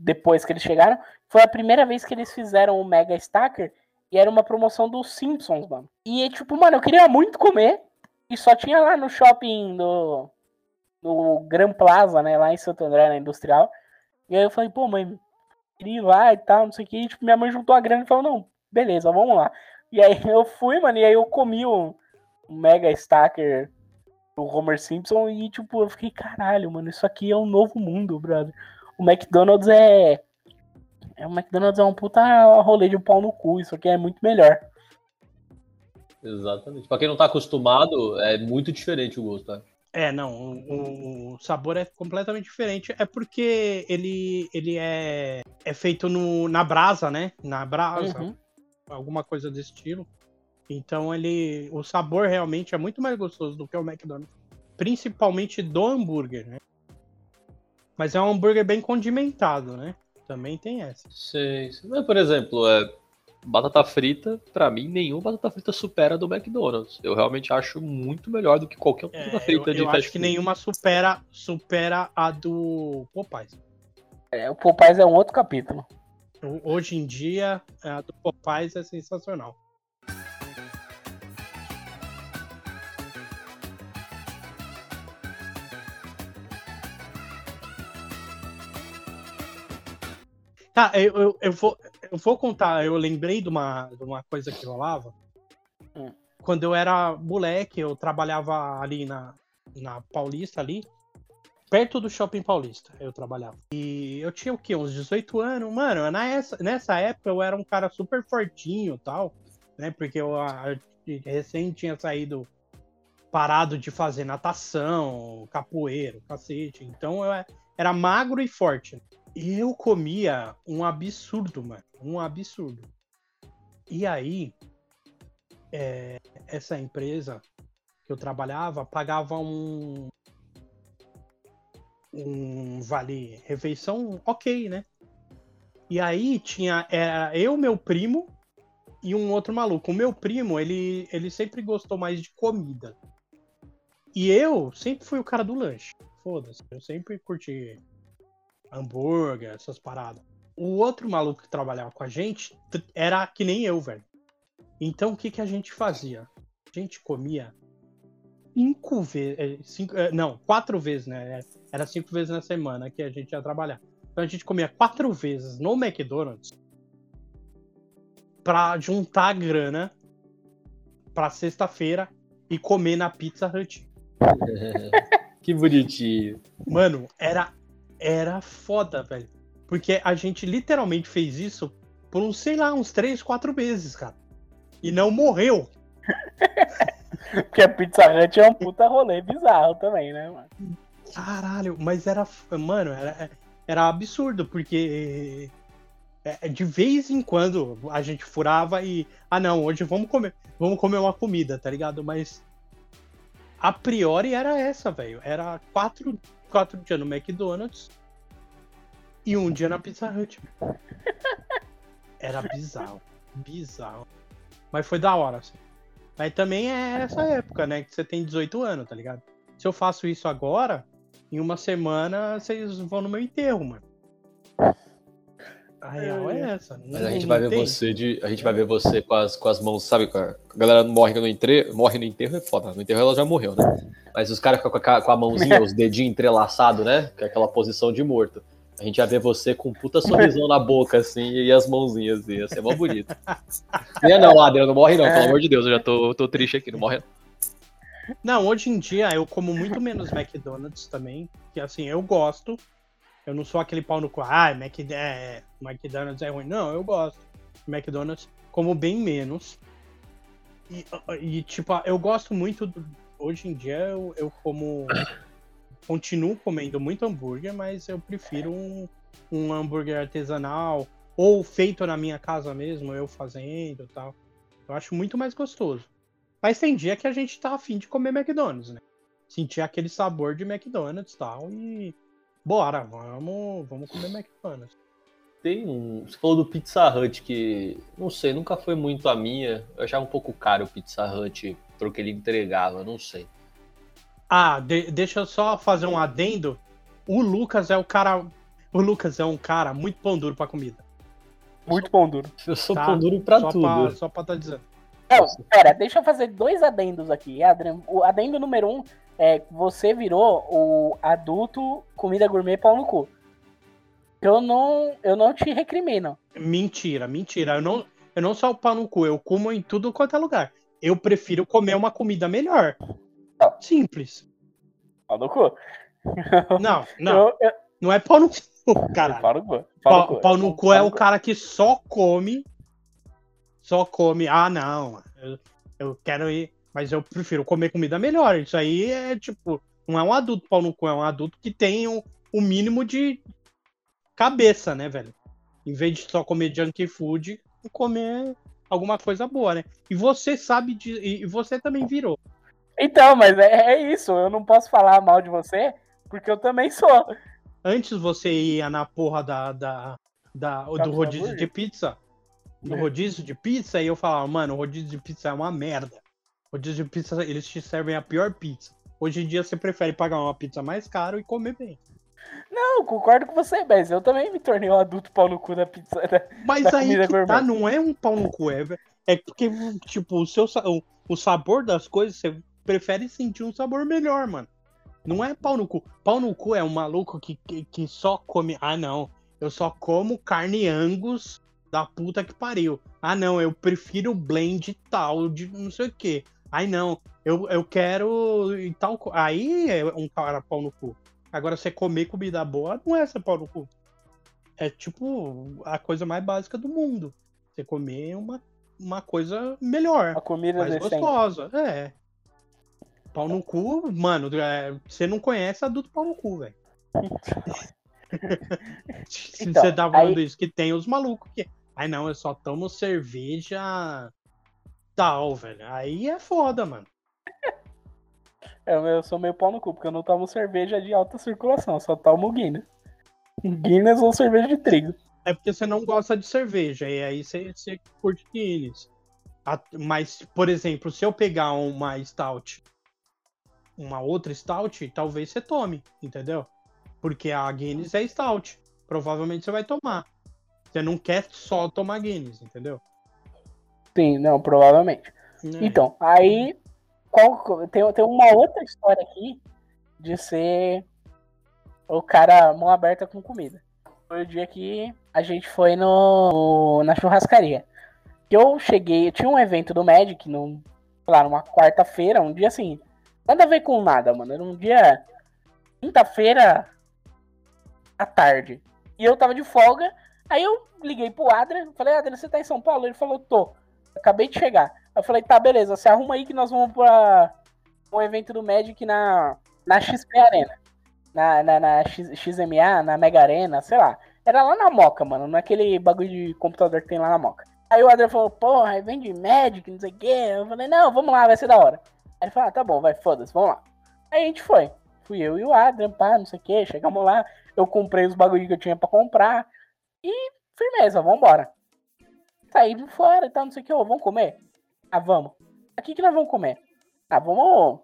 depois que eles chegaram, foi a primeira vez que eles fizeram o Mega Stacker e era uma promoção dos Simpsons, mano. E tipo, mano, eu queria muito comer e só tinha lá no shopping do, do Gran Plaza, né, lá em Santo André, na Industrial. E aí eu falei, pô, mãe, queria ir lá e tal, não sei o que. E, tipo, minha mãe juntou a grana e falou, não, beleza, vamos lá. E aí eu fui, mano, e aí eu comi o Mega Stacker do Homer Simpson e, tipo, eu fiquei, caralho, mano, isso aqui é um novo mundo, brother. O McDonald's é. É o McDonald's é um puta rolê de pau no cu, isso aqui é muito melhor. Exatamente. Pra quem não tá acostumado, é muito diferente o gosto, tá? É, não, o, o sabor é completamente diferente. É porque ele, ele é, é feito no, na brasa, né? Na brasa, Uhum. alguma coisa desse estilo. Então ele. O sabor realmente é muito mais gostoso do que o McDonald's. Principalmente do hambúrguer, né? Mas é um hambúrguer bem condimentado, né? Também tem essa. Sei. sei. Mas, por exemplo, é, batata frita, pra mim, nenhuma batata frita supera a do McDonald's. Eu realmente acho muito melhor do que qualquer outra É, batata eu frita de eu fast acho que food. nenhuma supera, supera a do Popeyes. É, o Popeyes é um outro capítulo. Ho- Hoje em dia, a do Popeyes é sensacional. Tá, eu, eu, eu vou, eu vou contar, eu lembrei de uma, de uma coisa que rolava. Hum. Quando eu era moleque, eu trabalhava ali na, na Paulista, ali, perto do Shopping Paulista, eu trabalhava. E eu tinha o quê? Uns 18 anos. Mano, nessa, nessa época eu era um cara super fortinho e tal, né? Porque eu, eu recém tinha saído parado de fazer natação, capoeira, cacete. Então eu é- era magro e forte. E eu comia um absurdo, mano. Um absurdo. E aí, é, essa empresa que eu trabalhava pagava um um vale refeição ok, né? E aí tinha era eu, meu primo e um outro maluco. O meu primo, ele ele sempre gostou mais de comida. E eu sempre fui o cara do lanche. Foda-se, eu sempre curti hambúrguer, essas paradas. O outro maluco que trabalhava com a gente era que nem eu, velho. Então o que, que a gente fazia? A gente comia cinco vezes. Cinco, eh, não, quatro vezes, né? Era cinco vezes na semana que a gente ia trabalhar. Então a gente comia quatro vezes no McDonald's pra juntar a grana pra sexta-feira e comer na Pizza Hut. Que bonitinho. Mano, era, era foda, velho. Porque a gente literalmente fez isso por uns, sei lá, uns três, quatro meses, cara. E não morreu. Porque a Pizza Hut é um puta rolê bizarro também, né, mano? Caralho, mas era. Mano, era, era absurdo, porque é, de vez em quando a gente furava e. Ah não, hoje vamos comer. Vamos comer uma comida, tá ligado? Mas a priori era essa, velho. Era quatro, quatro dias no McDonald's e um dia na Pizza Hut. Era bizarro. Bizarro. Mas foi da hora, assim. Mas também é essa época, né? Que você tem 18 anos, tá ligado? Se eu faço isso agora, em uma semana vocês vão no meu enterro, mano. A real é essa. Mas a gente vai ver você de. A gente vai ver você com as, com as mãos, sabe? Com a, galera morre no enterro. Morre no enterro é foda. No enterro ela já morreu, né? Mas os caras com, a- com a mãozinha, os dedinhos entrelaçados, né? Que é aquela posição de morto. A gente vai ver você com um puta sorrisão na boca, assim, e as mãozinhas, assim, ia ser mó bonito. Não é não, Adriano, não morre não, pelo amor de Deus, eu já tô, tô triste aqui, não morre não. Não, hoje em dia eu como muito menos McDonald's também. Que assim, eu gosto. Eu não sou aquele pau no cu. Ah, Mac, é, McDonald's é ruim. Não, eu gosto. McDonald's. como bem menos. E, e, tipo, eu gosto muito. Do, hoje em dia eu, eu como. Continuo comendo muito hambúrguer, mas eu prefiro um, um hambúrguer artesanal ou feito na minha casa mesmo, eu fazendo e tal. Eu acho muito mais gostoso. Mas tem dia que a gente tá afim de comer McDonald's, né? Sentir aquele sabor de McDonald's e tal. E bora, vamos, vamos comer McDonald's. Tem um. Você falou do Pizza Hut, que não sei, nunca foi muito a minha. Eu achava um pouco caro o Pizza Hut pro que ele entregava, não sei. Ah, de, deixa eu só fazer um adendo. O Lucas é o cara. O Lucas é um cara muito pão duro pra comida. Muito pão duro. Eu sou tá? pão duro pra só tudo. Pra, só pra tá dizendo. Não, pera, deixa eu fazer dois adendos aqui, Adrian. O adendo número um é você virou o adulto comida gourmet pau no cu eu não, eu não te recrimino. Mentira, mentira. Eu não, eu não sou o pau no cu, eu como em tudo quanto é lugar. Eu prefiro comer uma comida melhor. Simples. Pau no cu? Não, não. Eu, eu... Não é pau no cu, cara. Pau no cu. Pau, no cu, pau no cu é o cara que só come. Só come. Ah, não. Eu, eu quero ir. Mas eu prefiro comer comida melhor. Isso aí é tipo. Não é um adulto pau no cu, é um adulto que tem o, o mínimo de, cabeça, né, velho? Em vez de só comer junk food, comer alguma coisa boa, né? E você sabe de. E você também virou. Então, mas é, é isso. Eu não posso falar mal de você, porque eu também sou. Antes você ia na porra da. da, da do rodízio de pizza. Do é. rodízio de pizza, e eu falava, mano, o rodízio de pizza é uma merda. Rodízio de pizza, eles te servem a pior pizza. Hoje em dia você prefere pagar uma pizza mais cara e comer bem. Não, concordo com você, mas eu também me tornei um adulto pau no cu da pizza. Da, mas da aí que tá, não é um pau no cu, é, é porque, tipo, o, seu, o, o sabor das coisas, você prefere sentir um sabor melhor, mano. Não é pau no cu. Pau no cu é um maluco que, que, que só come. Ah, não. Eu só como carne angus da puta que pariu. Ah, não. Eu prefiro blend tal, de não sei o que. Ai, não. Eu, eu quero e tal. Aí é um cara pau no cu. Agora, você comer comida boa não é ser pau no cu. É tipo a coisa mais básica do mundo. Você comer uma, uma coisa melhor. A comida mais decente. gostosa. É. Pau no cu, mano, é, você não conhece adulto pau no cu, velho. então, você tá falando aí... isso, que tem os malucos que. Ai não, eu só tomo cerveja tal, velho. Aí é foda, mano. É, eu sou meio pau no cu, porque eu não tomo cerveja de alta circulação, só tomo Guinness. Guinness ou cerveja de trigo. É porque você não gosta de cerveja, e aí você, você curte Guinness. Mas, por exemplo, se eu pegar uma Stout, uma outra Stout, talvez você tome, entendeu? Porque a Guinness é Stout. Provavelmente você vai tomar. Você não quer só tomar Guinness, entendeu? Sim, não, provavelmente. É. Então, aí qual, tem, tem uma outra história aqui de ser o cara mão aberta com comida. Foi o dia que a gente foi no, na churrascaria. Eu cheguei, tinha um evento do Magic, no, lá, numa quarta-feira, um dia assim, nada a ver com nada, mano. Era um dia, quinta-feira à tarde. E eu tava de folga, aí eu liguei pro Adrian, falei, Adrian, você tá em São Paulo? Ele falou, tô. Acabei de chegar. Eu falei, tá, beleza, você arruma aí que nós vamos pra um evento do Magic na, na XP Arena. Na, na, na X, XMA, na Mega Arena, sei lá. Era lá na Moca, mano, naquele bagulho de computador que tem lá na Moca. Aí o Adriano falou, porra, aí vem de Magic, não sei o quê. Eu falei, não, vamos lá, vai ser da hora. Aí ele falou, ah, tá bom, vai, foda-se, vamos lá. Aí a gente foi. Fui eu e o Adrian, pá, não sei o quê. Chegamos lá, eu comprei os bagulhos que eu tinha pra comprar. E firmeza, vambora. Saímos fora e tal, não sei o que, ô, vamos comer? Ah, vamos. Aqui que nós vamos comer? Ah, vamos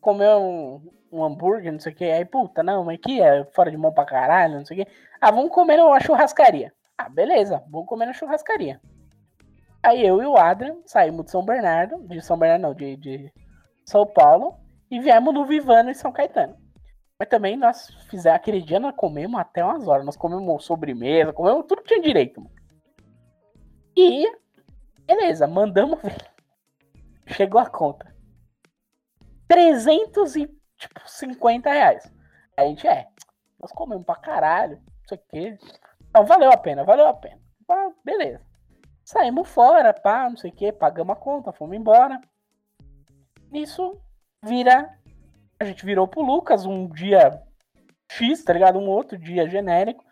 comer um, um hambúrguer, não sei o que. Aí, puta, não, mas aqui é fora de mão pra caralho, não sei o que. Ah, vamos comer numa churrascaria. Ah, beleza, vamos comer na churrascaria. Aí eu e o Adrian saímos de São Bernardo, de São Bernardo não, de, de São Paulo, e viemos no Vivano em São Caetano. Mas também nós fizemos, aquele dia nós comemos até umas horas, nós comemos sobremesa, comemos tudo que tinha direito, mano. E Beleza, mandamos ver. Chegou a conta. 350 reais. A gente é. Nós comemos pra caralho. Isso aqui. Não, valeu a pena, valeu a pena. Ah, beleza. Saímos fora, pá, não sei o que, pagamos a conta, fomos embora. Isso vira. A gente virou pro Lucas um dia X, tá ligado? Um outro dia genérico.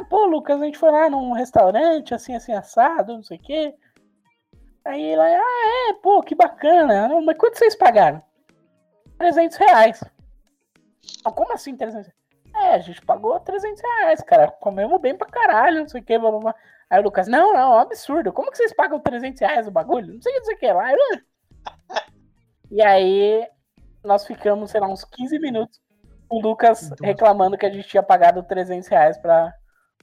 Ah, pô, Lucas, a gente foi lá num restaurante, assim, assim, assado, não sei o quê. Aí ele, ah, é, pô, que bacana. Mas quanto vocês pagaram? 300 reais. Ah, como assim 300 reais? É, a gente pagou 300 reais, cara. Comemos bem pra caralho, não sei o que, blá, blá, blá. Aí o Lucas, não, não, é um absurdo. Como que vocês pagam 300 reais o bagulho? Não sei o que, não sei o que lá. E aí, nós ficamos, sei lá, uns 15 minutos com o Lucas reclamando que a gente tinha pagado 300 reais pra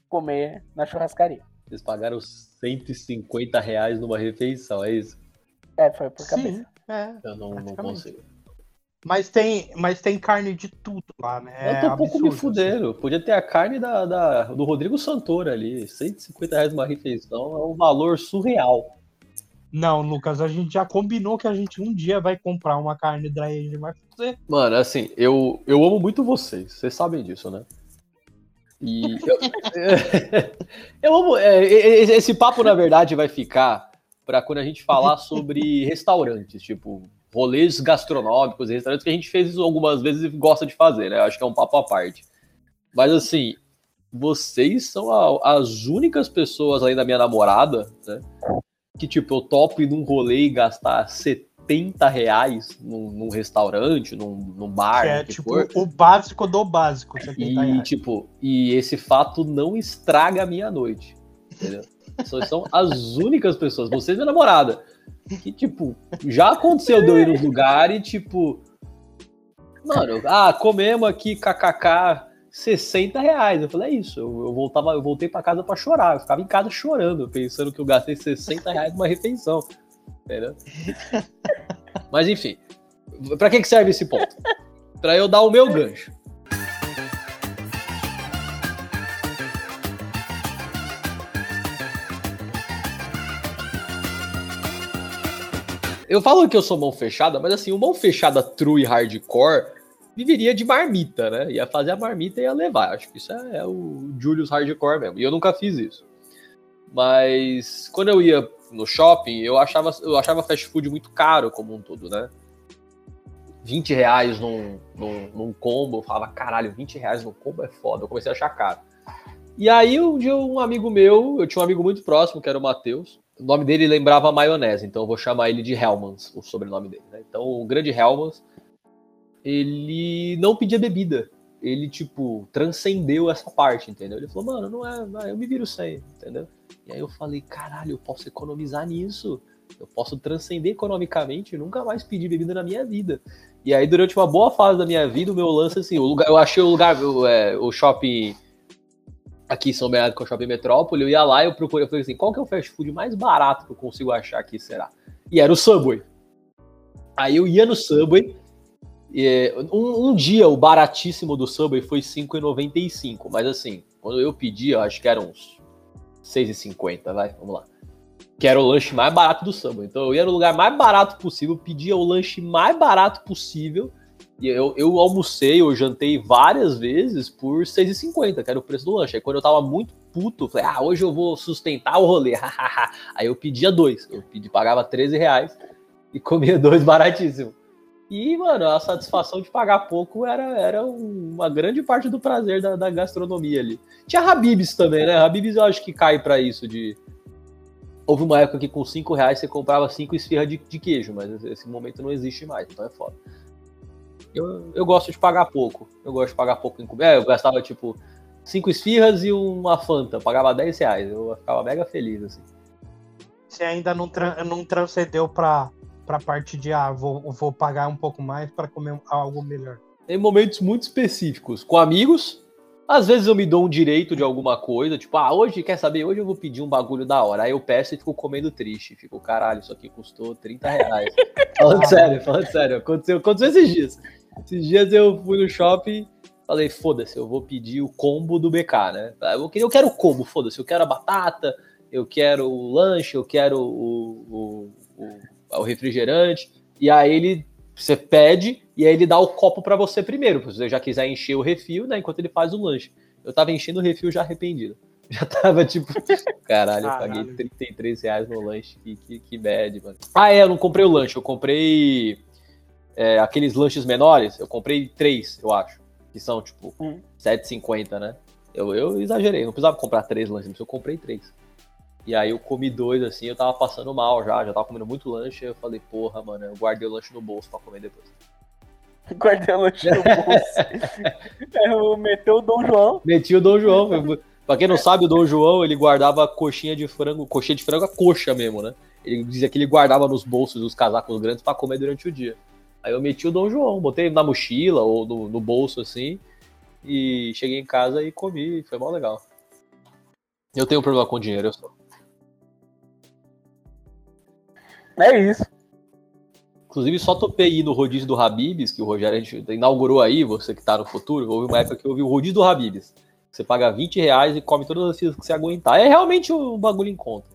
comer na churrascaria. Vocês pagaram 150 reais numa refeição, é isso? É, foi por cabeça. Sim, é. Eu não, não consigo. Mas tem, mas tem carne de tudo lá, né? eu tô um pouco me absurdo, fudendo. Podia ter a carne da, da- do Rodrigo Santoro ali. 150 reais numa refeição é um valor surreal. assim. Não, Lucas, a gente já combinou que a gente um dia vai comprar uma carne dry aged e vai fazer. Mano, assim, eu, eu amo muito vocês. Vocês sabem disso, né? E eu, eu amo. é, esse papo, na verdade, vai ficar para quando a gente falar sobre restaurantes, tipo, rolês gastronômicos, e restaurantes que a gente fez isso algumas vezes e gosta de fazer, né? Eu acho que é um papo à parte. Mas assim, vocês são a- as únicas pessoas além da minha namorada, né? Que, tipo, eu topo ir num rolê e gastar 70 reais num, num restaurante, num, num bar, que é no que tipo for. o básico do básico. 70 E, reais. tipo, e esse fato não estraga a minha noite. Entendeu? São as únicas pessoas, vocês e minha namorada, que, tipo, já aconteceu de eu ir nos lugares e, tipo, mano, ah, comemos aqui, kkk, 60 reais. Eu falei, é isso, eu, eu voltava, eu voltei pra casa pra chorar, eu ficava em casa chorando, pensando que eu gastei 60 reais numa refeição. Entendeu? Mas enfim, pra que que serve esse ponto? Pra eu dar o meu gancho. Eu falo que eu sou mão fechada, mas assim, o mão fechada true e hardcore viveria de marmita, né? Ia fazer a marmita e ia levar. Acho que isso é, é o Julius hardcore mesmo. E eu nunca fiz isso. Mas quando eu ia no shopping, eu achava, eu achava fast food muito caro como um todo, né? 20 reais num, num, num combo, eu falava, caralho, 20 reais num combo é foda. Eu comecei a achar caro. E aí um dia um amigo meu, eu tinha um amigo muito próximo, que era o Matheus. O nome dele lembrava maionese, então eu vou chamar ele de Helmans, o sobrenome dele. Né? Então o grande Helmans, ele não pedia bebida. Ele, tipo, transcendeu essa parte, entendeu? Ele falou, mano, não é, é, eu me viro sem, entendeu? E aí eu falei, caralho, eu posso economizar nisso. Eu posso transcender economicamente e nunca mais pedir bebida na minha vida. E aí, durante uma boa fase da minha vida, o meu lance, assim, o lugar, eu achei o lugar, o, é, o shopping aqui em São Bernardo, que é o shopping Metrópole, eu ia lá e eu procurei, eu falei assim, qual que é o fast food mais barato que eu consigo achar aqui, será? E era o Subway. Aí eu ia no Subway, e, um, um dia o baratíssimo do Subway foi R$ 5,95, mas assim, quando eu pedi, eu acho que eram uns 6,50, vai, vamos lá. Que era o lanche mais barato do Subway. Então eu ia no lugar mais barato possível, pedia o lanche mais barato possível, e eu, eu almocei, eu jantei várias vezes por 6,50, que era o preço do lanche. Aí quando eu tava muito puto, falei, ah, hoje eu vou sustentar o rolê. Aí eu pedia dois. Eu pedi, pagava 13 reais e comia dois baratíssimo. E, mano, a satisfação de pagar pouco era, era uma grande parte do prazer da, da gastronomia ali. Tinha Habibs também, né? Habibs eu acho que cai para isso de. Houve uma época que com 5 reais você comprava 5 esfirras de, de queijo, mas esse momento não existe mais, então é foda. Eu, eu gosto de pagar pouco. Eu gosto de pagar pouco em comida. É, eu gastava tipo cinco esfirras e uma Fanta. Pagava 10 reais. Eu ficava mega feliz, assim. Você ainda não, tra não transcendeu pra, pra parte de, ah, vou, vou pagar um pouco mais pra comer algo melhor. Em momentos muito específicos. Com amigos, às vezes eu me dou um direito de alguma coisa. Tipo, ah, hoje, quer saber? Hoje eu vou pedir um bagulho da hora. Aí eu peço e fico comendo triste. Fico, caralho, isso aqui custou 30 reais. falando sério, falando sério. Aconteceu, aconteceu esses dias. Esses dias eu fui no shopping, falei, foda-se, eu vou pedir o combo do BK, né? Eu, eu quero o combo, foda-se, eu quero a batata, eu quero o lanche, eu quero o, o, o, o refrigerante. E aí ele, você pede, e aí ele dá o copo para você primeiro, se você já quiser encher o refil, né? Enquanto ele faz o lanche. Eu tava enchendo o refil já arrependido. Já tava tipo, caralho, eu paguei 33 reais no lanche. Que, que, que bad, mano. Ah, é, eu não comprei o lanche, eu comprei é, aqueles lanches menores. Eu comprei três, eu acho. Que são, tipo, Hum. 7,50, né? Eu, eu exagerei, não precisava comprar três lanches, eu comprei três. E aí eu comi dois, assim, eu tava passando mal já, já tava comendo muito lanche. aí Eu falei, porra, mano, eu guardei o lanche no bolso pra comer depois. Guardei o lanche no bolso. Eu meteu o Dom João. Meti o Dom João. Pra quem não sabe, o Dom João, ele guardava coxinha de frango, coxinha de frango a coxa mesmo, né? Ele dizia que ele guardava nos bolsos dos casacos grandes pra comer durante o dia. Aí eu meti o Dom João, botei na mochila ou no, no bolso assim, e cheguei em casa e comi, foi mó legal. Eu tenho problema com dinheiro, eu sou. É isso. Inclusive, só topei ir no rodízio do Habibs, que o Rogério a gente inaugurou aí, você que tá no futuro, houve uma época que eu vi o rodízio do Habibs. Você paga 20 reais e come todas as coisas que você aguentar. É realmente um bagulho em conta.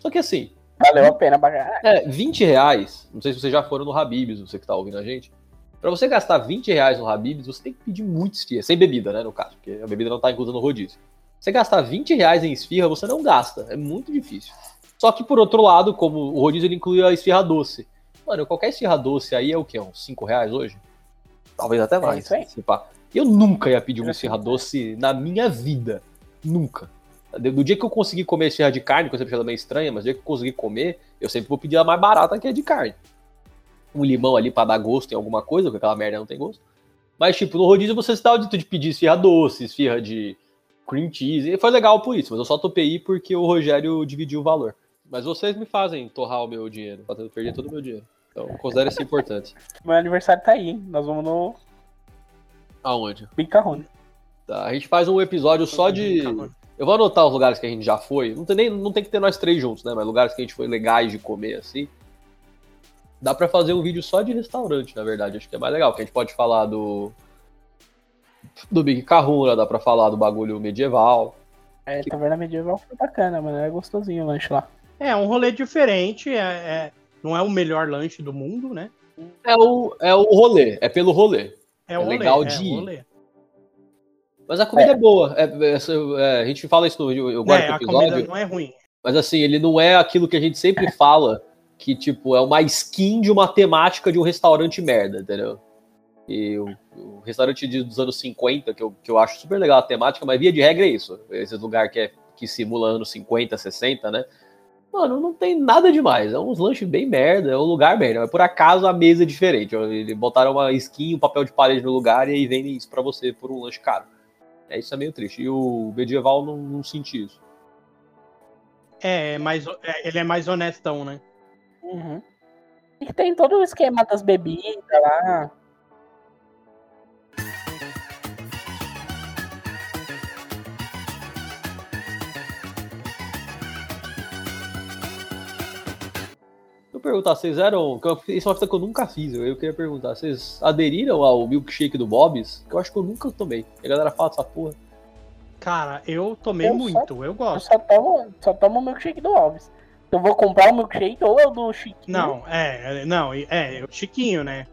Só que assim, Valeu a pena caralho. é, 20 reais, não sei se vocês já foram no Habibs, você que tá ouvindo a gente. Pra você gastar 20 reais no Habibs, você tem que pedir muito esfirra, sem bebida, né, no caso, porque a bebida não tá inclusa no rodízio. Você gastar 20 reais em esfirra, você não gasta, é muito difícil. Só que por outro lado, como o rodízio ele inclui a esfirra doce. Mano, qualquer esfirra doce aí é o quê? Uns 5 reais hoje? Talvez até mais. isso aí. se pá. Eu nunca ia pedir uma esfirra doce na minha vida. Nunca. Do dia que eu consegui comer esfirra de carne, que eu sempre achei ela meio estranha, mas do dia que eu consegui comer, eu sempre vou pedir a mais barata que é de carne. Um limão ali pra dar gosto em alguma coisa, porque aquela merda não tem gosto. Mas, tipo, no rodízio você se dá o direito de pedir esfirra doce, esfirra de cream cheese. E foi legal por isso, mas eu só topei porque o Rogério dividiu o valor. Mas vocês me fazem torrar o meu dinheiro, fazendo perder todo o meu dinheiro. Então, considero isso importante. Meu aniversário tá aí, hein? Nós vamos no Aonde? Picarrone. Tá, a gente faz um episódio só de. Eu vou anotar os lugares que a gente já foi. Não tem, nem, não tem que ter nós três juntos, né? Mas lugares que a gente foi legais de comer, assim. Dá pra fazer um vídeo só de restaurante, na verdade. Acho que é mais legal. Que a gente pode falar do. Do Big Kahuna, dá pra falar do bagulho medieval. É, Taverna Medieval foi bacana, mano. É gostosinho o lanche lá. É, um rolê diferente, é, é- não é o melhor lanche do mundo, né? É o, é o rolê, é pelo rolê. É, É o rolê, legal é de ir. Mas a comida é, boa. É, é, é, a gente fala isso no eu guardo É, pro a episódio. comida não é ruim. Mas assim, ele não é aquilo que a gente sempre fala, que tipo, é uma skin de uma temática de um restaurante merda, entendeu? E o, o restaurante de- dos anos 50, que eu, que eu acho super legal a temática, mas via de regra é isso. Esse lugar que, é, que simula anos 50, 60, né? Mano, não tem nada demais. É uns lanches bem merda, é um lugar merda. Mas por acaso a mesa é diferente. Eles botaram uma skin, um papel de parede no lugar e aí vendem isso pra você por um lanche caro. É isso é meio triste. E o medieval não, não senti isso. É, mas é, ele é mais honestão, né? Uhum. E tem todo o esquema das bebidas lá. Perguntar, vocês eram. eu- Isso é uma coisa que eu nunca fiz. Eu, eu queria perguntar, vocês aderiram ao milkshake do Bob's? Que eu acho que eu nunca tomei. A galera fala dessa porra. Cara, eu tomei Eu só- muito, eu Eu gosto. só tomo, só tomo o milkshake do Alves. Eu vou comprar o milkshake ou é o do Chiquinho. Não, é, é, não, é, é o Chiquinho, né?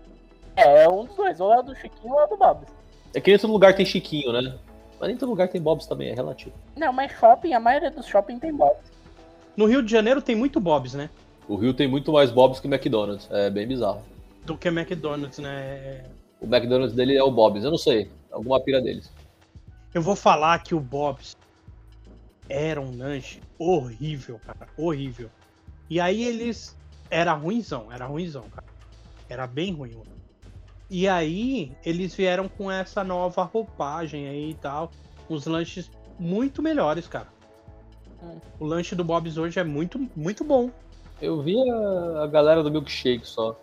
É, é um dos dois. Ou é o do Chiquinho ou é o do Bob's. É que nem todo lugar tem Chiquinho, né? Mas nem todo lugar tem Bob's também, é relativo. Não, mas shopping, a maioria dos shopping tem Bob's. No Rio de Janeiro tem muito Bob's, né? O Rio tem muito mais Bob's que McDonald's. É bem bizarro. Do que McDonald's, né? O McDonald's dele é o Bob's. Eu não sei. Alguma pira deles. Eu vou falar que o Bob's era um lanche horrível, cara. Horrível. E aí eles. Era ruimzão, era ruimzão, cara. Era bem ruim. mano. E aí eles vieram com essa nova roupagem aí e tal. Uns lanches muito melhores, cara. Hum. O lanche do Bob's hoje é muito, muito bom. Eu vi a, a galera do milkshake só.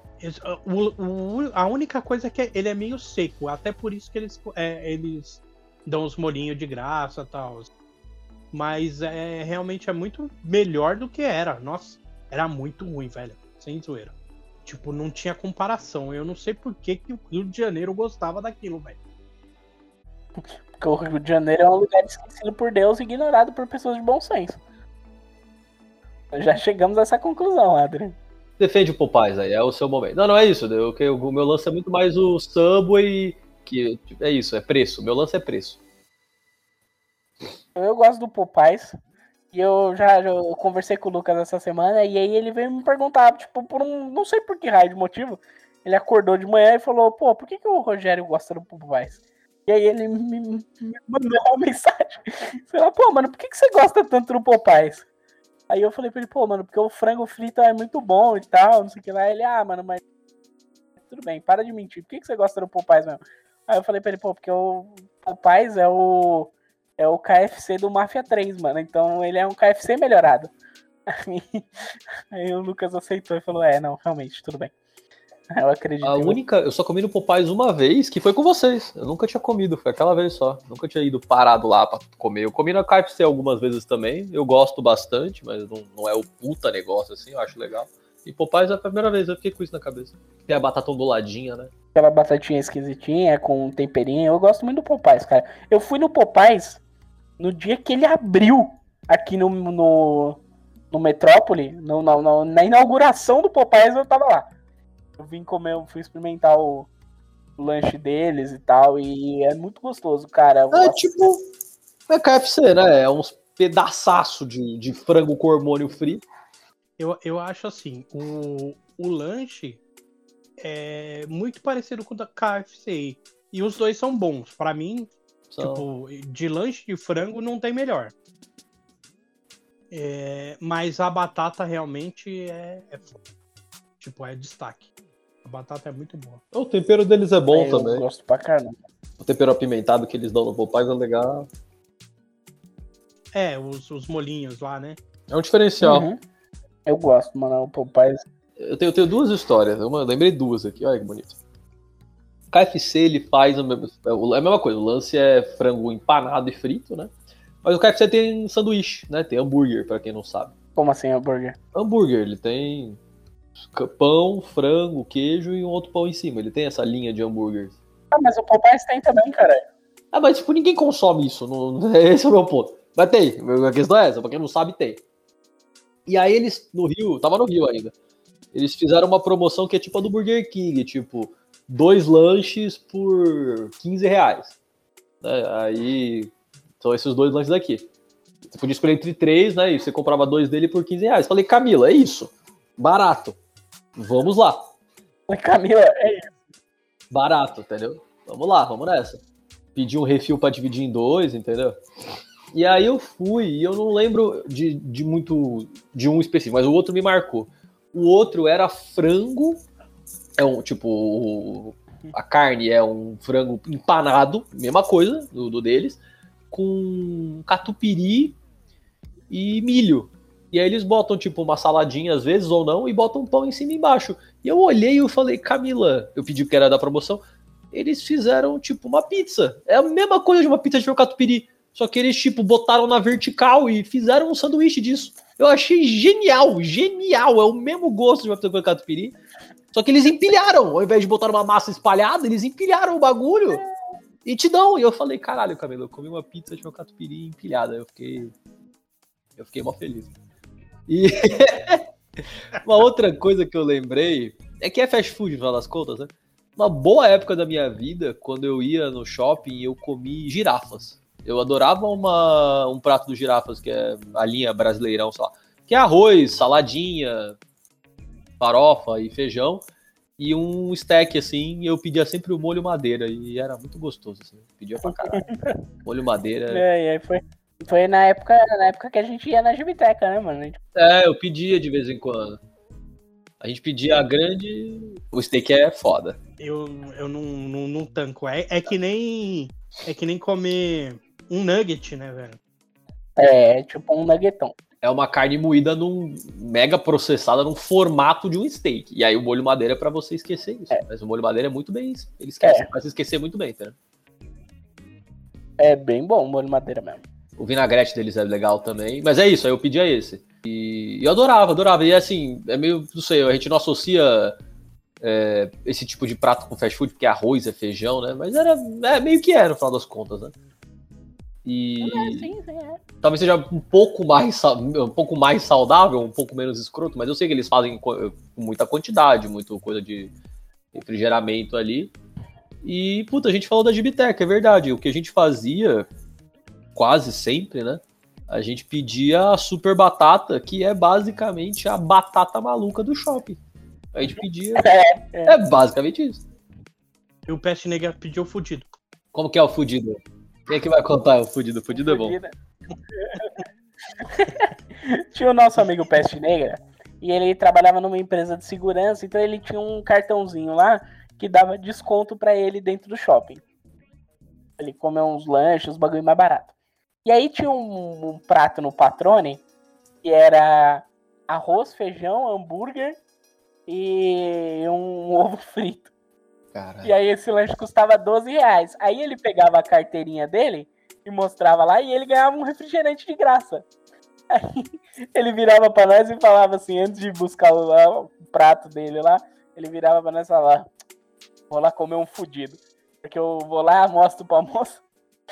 O- o- a única coisa é que ele é meio seco, até por isso que eles, é, eles dão os molinhos de graça e tal. Mas é realmente é muito melhor do que era. Nossa, era muito ruim, velho. Sem zoeira. Tipo, não tinha comparação. Eu não sei por que, que o Rio de Janeiro gostava daquilo, velho. Porque o Rio de Janeiro é um lugar esquecido por Deus e ignorado por pessoas de bom senso. Já chegamos a essa conclusão, Adrian. Defende o Popeyes aí, é o seu momento. Não, não é isso. Eu, que- o meu lance é muito mais o Subway, que é isso, é preço. Meu lance é preço. Eu gosto do Popeyes. E eu já, eu conversei com o Lucas essa semana e aí ele veio me perguntar, tipo, por um. Não sei por que raio de motivo. Ele acordou de manhã e falou, pô, por que, que o Rogério gosta do Popeyes? E aí ele me, me mandou uma mensagem. Falei, pô, mano, por que, que você gosta tanto do Popeyes? Aí eu falei pra ele, pô, mano, porque o frango frito é muito bom e tal, não sei o que lá. Ele, ah, mano, mas. Tudo bem, para de mentir. Por que, que você gosta do Popeyes mesmo? Aí eu falei pra ele, pô, porque o Popeyes é o é o KFC do Mafia 3, mano. Então ele é um KFC melhorado. Aí, aí o Lucas aceitou e falou: É, não, realmente, tudo bem. Eu acredito. A única, eu só comi no Popeyes uma vez, que foi com vocês. Eu nunca tinha comido, foi aquela vez só. Nunca tinha ido parado lá pra comer. Eu comi na KFC algumas vezes também. Eu gosto bastante, mas não, não é o puta negócio assim, eu acho legal. E Popeyes é a primeira vez, eu fiquei com isso na cabeça. Tem a batata onduladinha, né? Aquela batatinha esquisitinha, com temperinho. Eu gosto muito do Popeyes, cara. Eu fui no Popeyes no dia que ele abriu aqui no, no, no Metrópole, no, no, na inauguração do Popeyes, eu tava lá. Eu vim comer, eu fui experimentar o, o lanche deles e tal, e é muito gostoso, cara. É tipo, é KFC, né? É uns pedaçaço de, de frango com hormônio frito. Eu, eu acho assim, o, o lanche é muito parecido com o da KFC. E os dois são bons. Para mim, são... tipo, de lanche de frango não tem melhor. É, mas a batata realmente é, é, tipo, é destaque. Batata é muito boa. O tempero deles é bom é, também. Eu gosto pra caramba. O tempero apimentado que eles dão no Popeyes é legal. É, os, os molinhos lá, né? É um diferencial. Uhum. Eu gosto, mano. O Popeyes. Eu tenho, eu tenho duas histórias. Eu lembrei duas aqui. Olha que bonito. KFC ele faz a mesma, é a mesma coisa. O lance é frango empanado e frito, né? Mas o KFC tem sanduíche, né? Tem hambúrguer, para quem não sabe. Como assim hambúrguer? Hambúrguer, ele tem pão, frango, queijo e um outro pão em cima. Ele tem essa linha de hambúrguer. Ah, mas o Popeyes tem também, cara. Ah, mas tipo, ninguém consome isso. Não... Esse é o meu ponto. Mas tem. A questão é essa, pra quem não sabe, tem. E aí eles, no Rio, tava no Rio ainda. Eles fizeram uma promoção que é tipo a do Burger King, tipo, dois lanches por 15 reais. Né? Aí são esses dois lanches aqui. Você podia escolher entre três, né? E você comprava dois dele por 15 reais. Falei, Camila, é isso. Barato. Vamos lá. Camila, é isso. Barato, entendeu? Vamos lá, vamos nessa. Pedi um refil para dividir em dois, entendeu? E aí eu fui, e eu não lembro de, de muito de um específico, mas o outro me marcou. O outro era frango, é um tipo a carne é um frango empanado, mesma coisa do, do deles, com catupiry e milho. E aí eles botam tipo uma saladinha às vezes ou não e botam pão em cima e embaixo. E eu olhei e eu falei, Camila, eu pedi porque era da promoção. Eles fizeram tipo uma pizza. É a mesma coisa de uma pizza de catupiry. Só que eles, tipo, botaram na vertical e fizeram um sanduíche disso. Eu achei genial, genial. É o mesmo gosto de uma pizza com catupiry. Só que eles empilharam. Ao invés de botar uma massa espalhada, eles empilharam o bagulho e te dão. E eu falei, caralho, Camilo, eu comi uma pizza de uma catupiry empilhada. Eu fiquei. Eu fiquei mó feliz. E uma outra coisa que eu lembrei é que é fast food, no das contas, né? Uma boa época da minha vida, quando eu ia no shopping, eu comi girafas. Eu adorava uma, um prato do girafas, que é a linha brasileirão, sei lá. Que é arroz, saladinha, farofa e feijão. E um steak, assim, eu pedia sempre o molho madeira. E era muito gostoso, assim. Pedia pra caralho. molho madeira. É, e aí foi, foi na época, na época que a gente ia na Gibiteca, né, mano? É, eu pedia de vez em quando. A gente pedia a grande. O steak é foda. Eu, eu não, não, não tanco. É, é que nem. É que nem comer um nugget, né, velho? É, tipo um nuggetão. É uma carne moída num mega processada num formato de um steak. E aí o molho madeira é pra você esquecer isso. É. Mas o molho madeira é muito bem. Ele esquece, é. faz esquecer muito bem, tá? É bem bom o molho madeira mesmo. O vinagrete deles é legal também. Mas é isso, aí eu pedia esse. E eu adorava, adorava. E assim, é meio, não sei, a gente não associa é, esse tipo de prato com fast food, porque arroz é feijão, né? Mas era é, meio que era, no final das contas, né? E é, sim, sim, é. talvez seja um pouco mais um pouco mais saudável, um pouco menos escroto, mas eu sei que eles fazem com muita quantidade, muita coisa de refrigeramento ali. E, puta, a gente falou da Gibitec, é verdade. O que a gente fazia quase sempre, né? A gente pedia a super batata, que é basicamente a batata maluca do shopping. A gente pedia. É, é. É basicamente isso. E o Peste Negra pediu o fudido. Como que é o fudido? Quem é que vai contar o fudido? O fudido é bom. Tinha o nosso amigo Peste Negra e ele trabalhava numa empresa de segurança, então ele tinha um cartãozinho lá que dava desconto pra ele dentro do shopping. Ele comeu uns lanches, uns bagulho mais barato. E aí tinha um, um prato no Patrone que era arroz, feijão, hambúrguer e um ovo frito. E aí esse lanche custava 12 reais. Aí ele pegava a carteirinha dele e mostrava lá e ele ganhava um refrigerante de graça. Aí ele virava pra nós e falava assim, antes de buscar o, lá, o prato dele lá, ele virava pra nós e falava, vou lá comer um fudido. Porque eu vou lá, mostro pra moça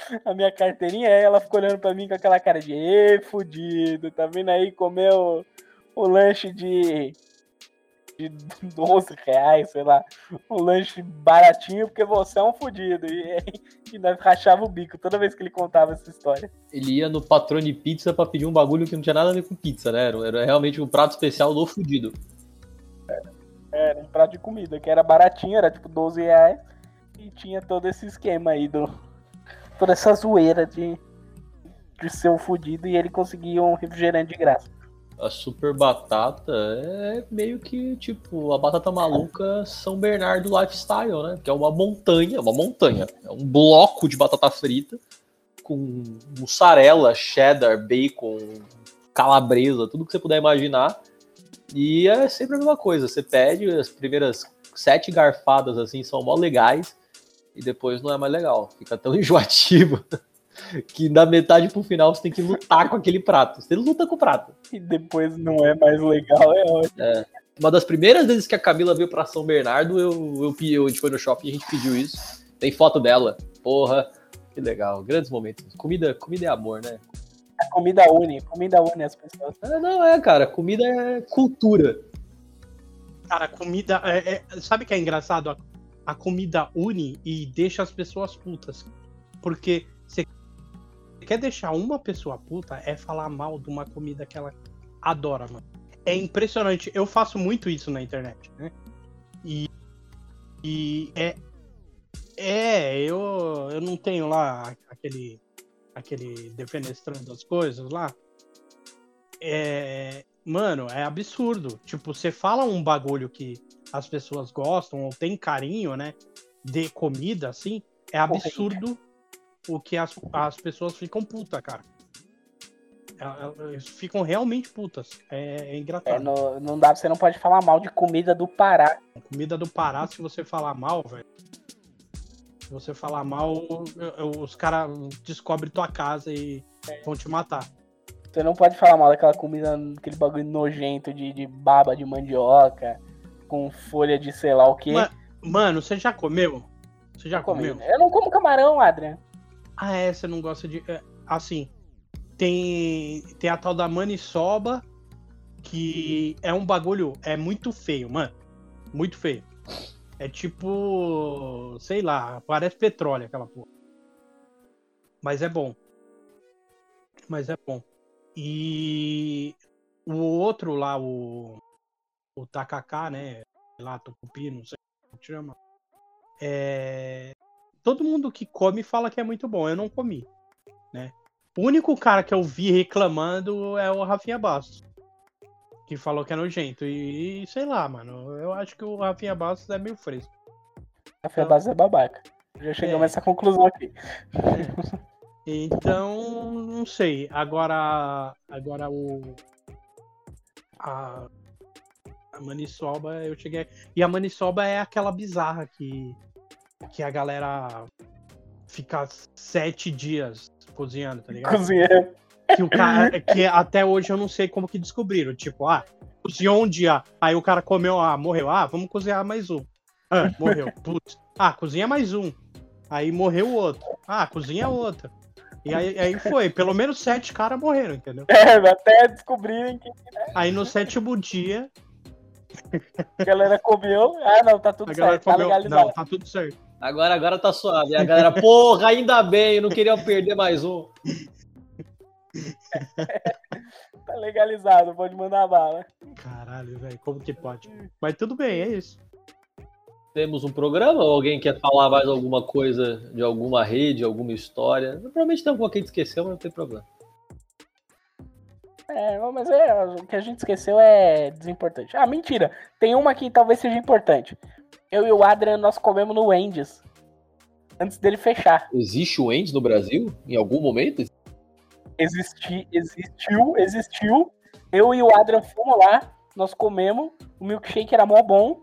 a minha carteirinha, aí ela ficou olhando pra mim com aquela cara de, ê, fudido, tá vindo aí comer o, o lanche de, de 12 reais, sei lá um lanche baratinho porque você é um fudido. E, e nós rachava o bico toda vez que ele contava essa história. ele ia no Patrone Pizza pra pedir um bagulho que não tinha nada a ver com pizza, né? Era, era realmente um prato especial do fudido. Era um prato de comida, que era baratinho, era tipo 12 reais. E tinha todo esse esquema aí do. Toda essa zoeira de, de ser um fudido e ele conseguia um refrigerante de graça. A super batata é meio que tipo a batata maluca São Bernardo lifestyle, né? Que é uma montanha, uma montanha, é um bloco de batata frita com mussarela, cheddar, bacon, calabresa, tudo que você puder imaginar. E é sempre a mesma coisa. Você pede as primeiras sete garfadas assim são mó legais e depois não é mais legal. Fica tão enjoativo que da metade pro final você tem que lutar com aquele prato. Você luta com o prato. E depois não é mais legal, é ótimo. Uma das primeiras vezes que a Camila veio pra São Bernardo, eu, eu, eu- a gente foi no shopping e a gente pediu isso. Tem foto dela. Porra, que legal. Grandes momentos. Comida, comida é amor, né? A comida une, comida une as pessoas. É, não, é, cara. Comida é cultura. Cara, comida. é- é- sabe o que é engraçado? A, comida une e deixa as pessoas putas. Porque você quer deixar uma pessoa puta é falar mal de uma comida que ela adora, mano. É impressionante. Eu faço muito isso na internet, né? E, e é. É, eu, eu não tenho lá aquele. aquele defenestrando as coisas lá. É, mano, é absurdo. Tipo, você fala um bagulho que as pessoas gostam ou tem carinho, né? De comida, assim, é absurdo o que as, as pessoas ficam puta, cara. É- é- Eles ficam realmente putas. É, é É, engraçado. no- não dá, você não pode falar mal de comida do Pará. Comida do Pará, se você falar mal, velho. Se você falar mal, os caras descobrem tua casa e vão te matar. Você não pode falar mal daquela comida, aquele bagulho nojento de, de baba de mandioca, com folha de sei lá o quê. Ma- Mano, você já comeu? Você já comeu? Eu não como camarão, Adrian. Ah, é, você não gosta de. é, assim, tem, tem a tal da maniçoba, que é um bagulho. É muito feio, mano. Muito feio. É tipo. Sei lá, parece petróleo aquela porra. Mas é bom. Mas é bom. E o outro lá, o. O tacacá, né? Lá, tucupi, não sei como chama. É todo mundo que come fala que é muito bom. Eu não comi, né? O único cara que eu vi reclamando é o Rafinha Bastos. Que falou que é nojento. E, sei lá, mano. Eu acho que o Rafinha Bastos é meio fresco. Café base é babaca. Já chegamos É. a essa conclusão aqui. Então, não sei. Agora, agora o a, a maniçoba eu cheguei. E a maniçoba é aquela bizarra que que a galera fica sete dias cozinhando, tá ligado? Cozinheiro. que o cara que até hoje eu não sei como que descobriram, tipo, ah, cozinhou um dia, aí o cara comeu, ah, morreu, ah, vamos cozinhar mais um. Ah, morreu. Putz. Ah, cozinha mais um. Aí morreu o outro. Ah, cozinha outro. E aí, aí foi, pelo menos sete caras morreram, entendeu? É, até descobrirem que Aí no sétimo dia, a galera comeu. Ah, não, tá tudo certo, tá legalizado. Não, tá tudo certo. Agora, agora tá suave. E a galera, porra, ainda bem, eu não queria perder mais um. Tá legalizado, pode mandar bala. Caralho, velho, como que pode? Mas tudo bem, é isso. Temos um programa ou alguém quer falar mais alguma coisa de alguma rede, alguma história? Provavelmente tem alguma que a gente esqueceu, mas não tem problema. É, mas é, o que a gente esqueceu é desimportante. Ah, mentira. Tem uma que talvez seja importante. Eu e o Adrian, nós comemos no Wendy's. Antes dele fechar. Existe o Wendy's no Brasil? Em algum momento? Existi, existiu, existiu. Eu e o Adrian fomos lá, nós comemos. O milkshake era mó bom.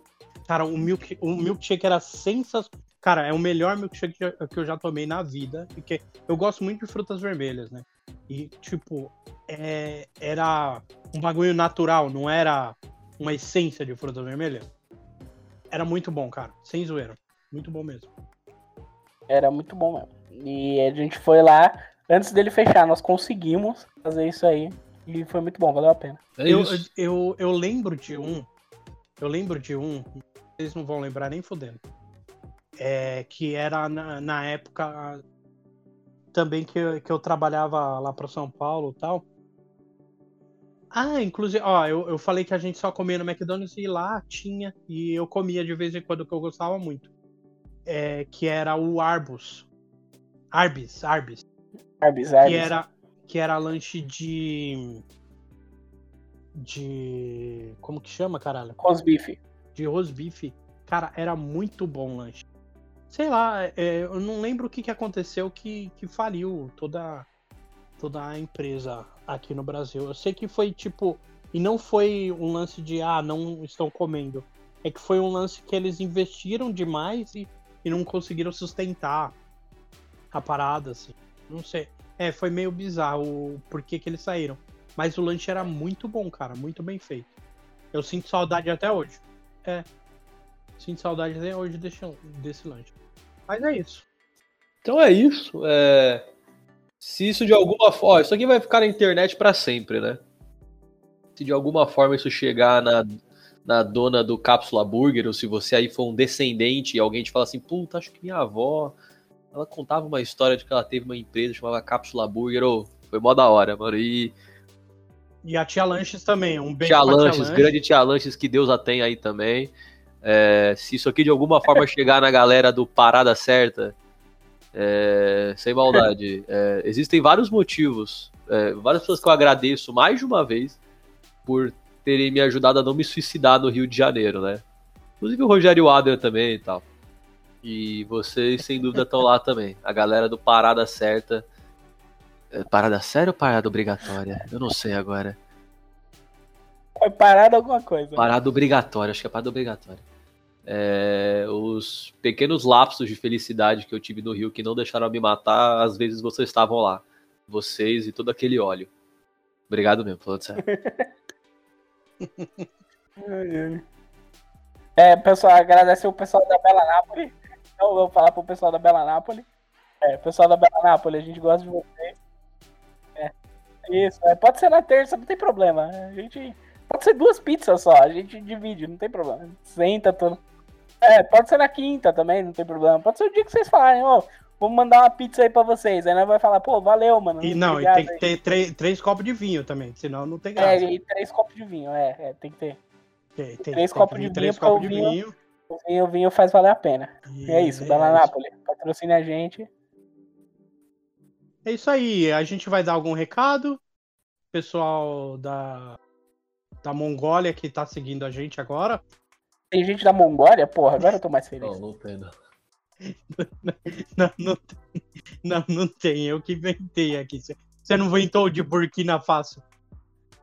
Cara, o, milk, o milkshake era sensacional. Cara, é o melhor milkshake que eu já tomei na vida. Porque eu gosto muito de frutas vermelhas, né? E, tipo, é, era um bagulho natural, não era uma essência de fruta vermelha. Era muito bom, cara. Sem zoeira. Muito bom mesmo. Era muito bom mesmo. E a gente foi lá, antes dele fechar, nós conseguimos fazer isso aí. E foi muito bom, valeu a pena. É eu, eu, eu lembro de um. Eu lembro de um. Vocês não vão lembrar nem fudendo. É, que era na, na época também que, eu- que eu trabalhava lá para São Paulo e tal. Ah, inclusive, ó, eu, eu falei que a gente só comia no McDonald's e lá tinha. E eu comia de vez em quando que eu gostava muito. É, que era o Arbus. Arbis, Arbis. Arbis, Que Arbis. era, que era lanche de. De. Como que chama, caralho? Rosbife. De rosbife. Cara, era muito bom o lanche. Sei lá, é, eu não lembro o que, que aconteceu que, que faliu toda, toda a empresa aqui no Brasil. Eu sei que foi tipo. E não foi um lance de, ah, não estão comendo. É que foi um lance que eles investiram demais e, e não conseguiram sustentar a parada, assim. Não sei. É, foi meio bizarro o porquê que eles saíram. Mas o lanche era muito bom, cara. Muito bem feito. Eu sinto saudade até hoje. É. Sinto saudade até hoje desse, desse lanche. Mas é isso. Então é isso. é, Se isso de alguma forma. Isso aqui vai ficar na internet pra sempre, né? Se de alguma forma isso chegar na, na dona do Cápsula Burger, ou se você aí for um descendente e alguém te fala assim, puta, acho que minha avó. Ela contava uma história de que ela teve uma empresa chamada Cápsula Burger, ou foi mó da hora, mano. E E a Tia Lanches também. Um beijo Tia pra Lanches, Lanches. grande Tia Lanches, que Deus a tem aí também. É, se isso aqui de alguma forma chegar na galera do Parada Certa, é, sem maldade, é, existem vários motivos, é, várias pessoas que eu agradeço mais de uma vez por terem me ajudado a não me suicidar no Rio de Janeiro, né? Inclusive o Rogério Adler também e tal. E vocês, sem dúvida, estão lá também. A galera do Parada Certa. É, Parada séria ou parada obrigatória? Eu não sei agora. Foi parado alguma coisa. Parada obrigatória, acho que é parada obrigatória. É, os pequenos lapsos de felicidade que eu tive no Rio que não deixaram me matar, às vezes vocês estavam lá. Vocês e todo aquele óleo. Obrigado mesmo, falando sério. É, pessoal, agradecer o pessoal da Bela Nápoles. Eu vou falar pro pessoal da Bela Nápoles. É, pessoal da Bela Nápoles, a gente gosta de vocês. É, isso, é, pode ser na terça, não tem problema. A gente. Pode ser duas pizzas só, a gente divide, não tem problema. Senta todo. É, pode ser na quinta também, não tem problema. Pode ser o dia que vocês falarem, ó, vamos mandar uma pizza aí pra vocês. Aí nós vai falar, pô, valeu, mano. E não, e tem que ter três, três copos de vinho também, senão não tem É, graça. e três copos de vinho, é, é tem que ter. Tem- tem- três tem copos de três vinho, copos de porque o vinho. O vinho, o vinho faz valer a pena. E é isso, Bela Nápoles, patrocine a gente. É isso aí. A gente vai dar algum recado? Pessoal da, da Mongólia que tá seguindo a gente agora. Tem gente da Mongólia? Porra, agora eu tô mais feliz. Não, não tem, não. Não, não tem. Não, não tem. Eu que inventei aqui. Você- não inventou o de Burkina Faso?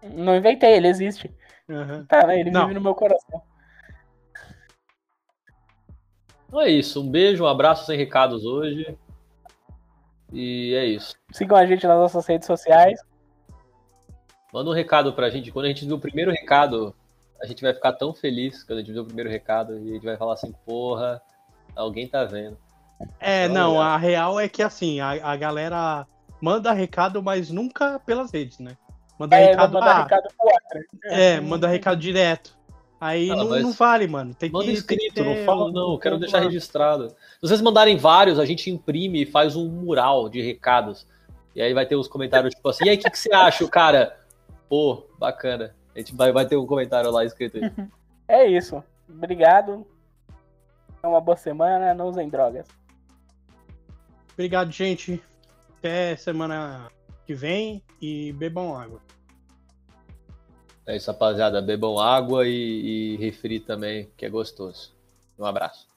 Não inventei, ele existe. Aham. Tá, né? Ele Não. vive no meu coração. Então é isso. Um beijo, um abraço sem recados hoje. E é isso. Sigam a gente nas nossas redes sociais. Manda um recado pra gente. Quando a gente viu o primeiro recado, a gente vai ficar tão feliz quando a gente viu o primeiro recado e a gente vai falar assim, porra, alguém tá vendo. É, Olha. não, a real é que assim, a, a galera manda recado, mas nunca pelas redes, né? Manda É, recado, vou mandar ah, recado pro Acre. é, manda recado direto. Aí Ah, não, não vale, mano. Tem Manda que, tem que escrito, não ter fala não, eu quero deixar registrado. Se vocês mandarem vários, a gente imprime e faz um mural de recados. E aí vai ter uns comentários tipo assim, e aí, o que, que você acha, cara? Pô, bacana. A gente vai, vai ter um comentário lá escrito aí. É isso. Obrigado. É uma boa semana, não usem drogas. Obrigado, gente. Até semana que vem e bebam água. É isso, rapaziada. Bebam água e, e refri também, que é gostoso. Um abraço.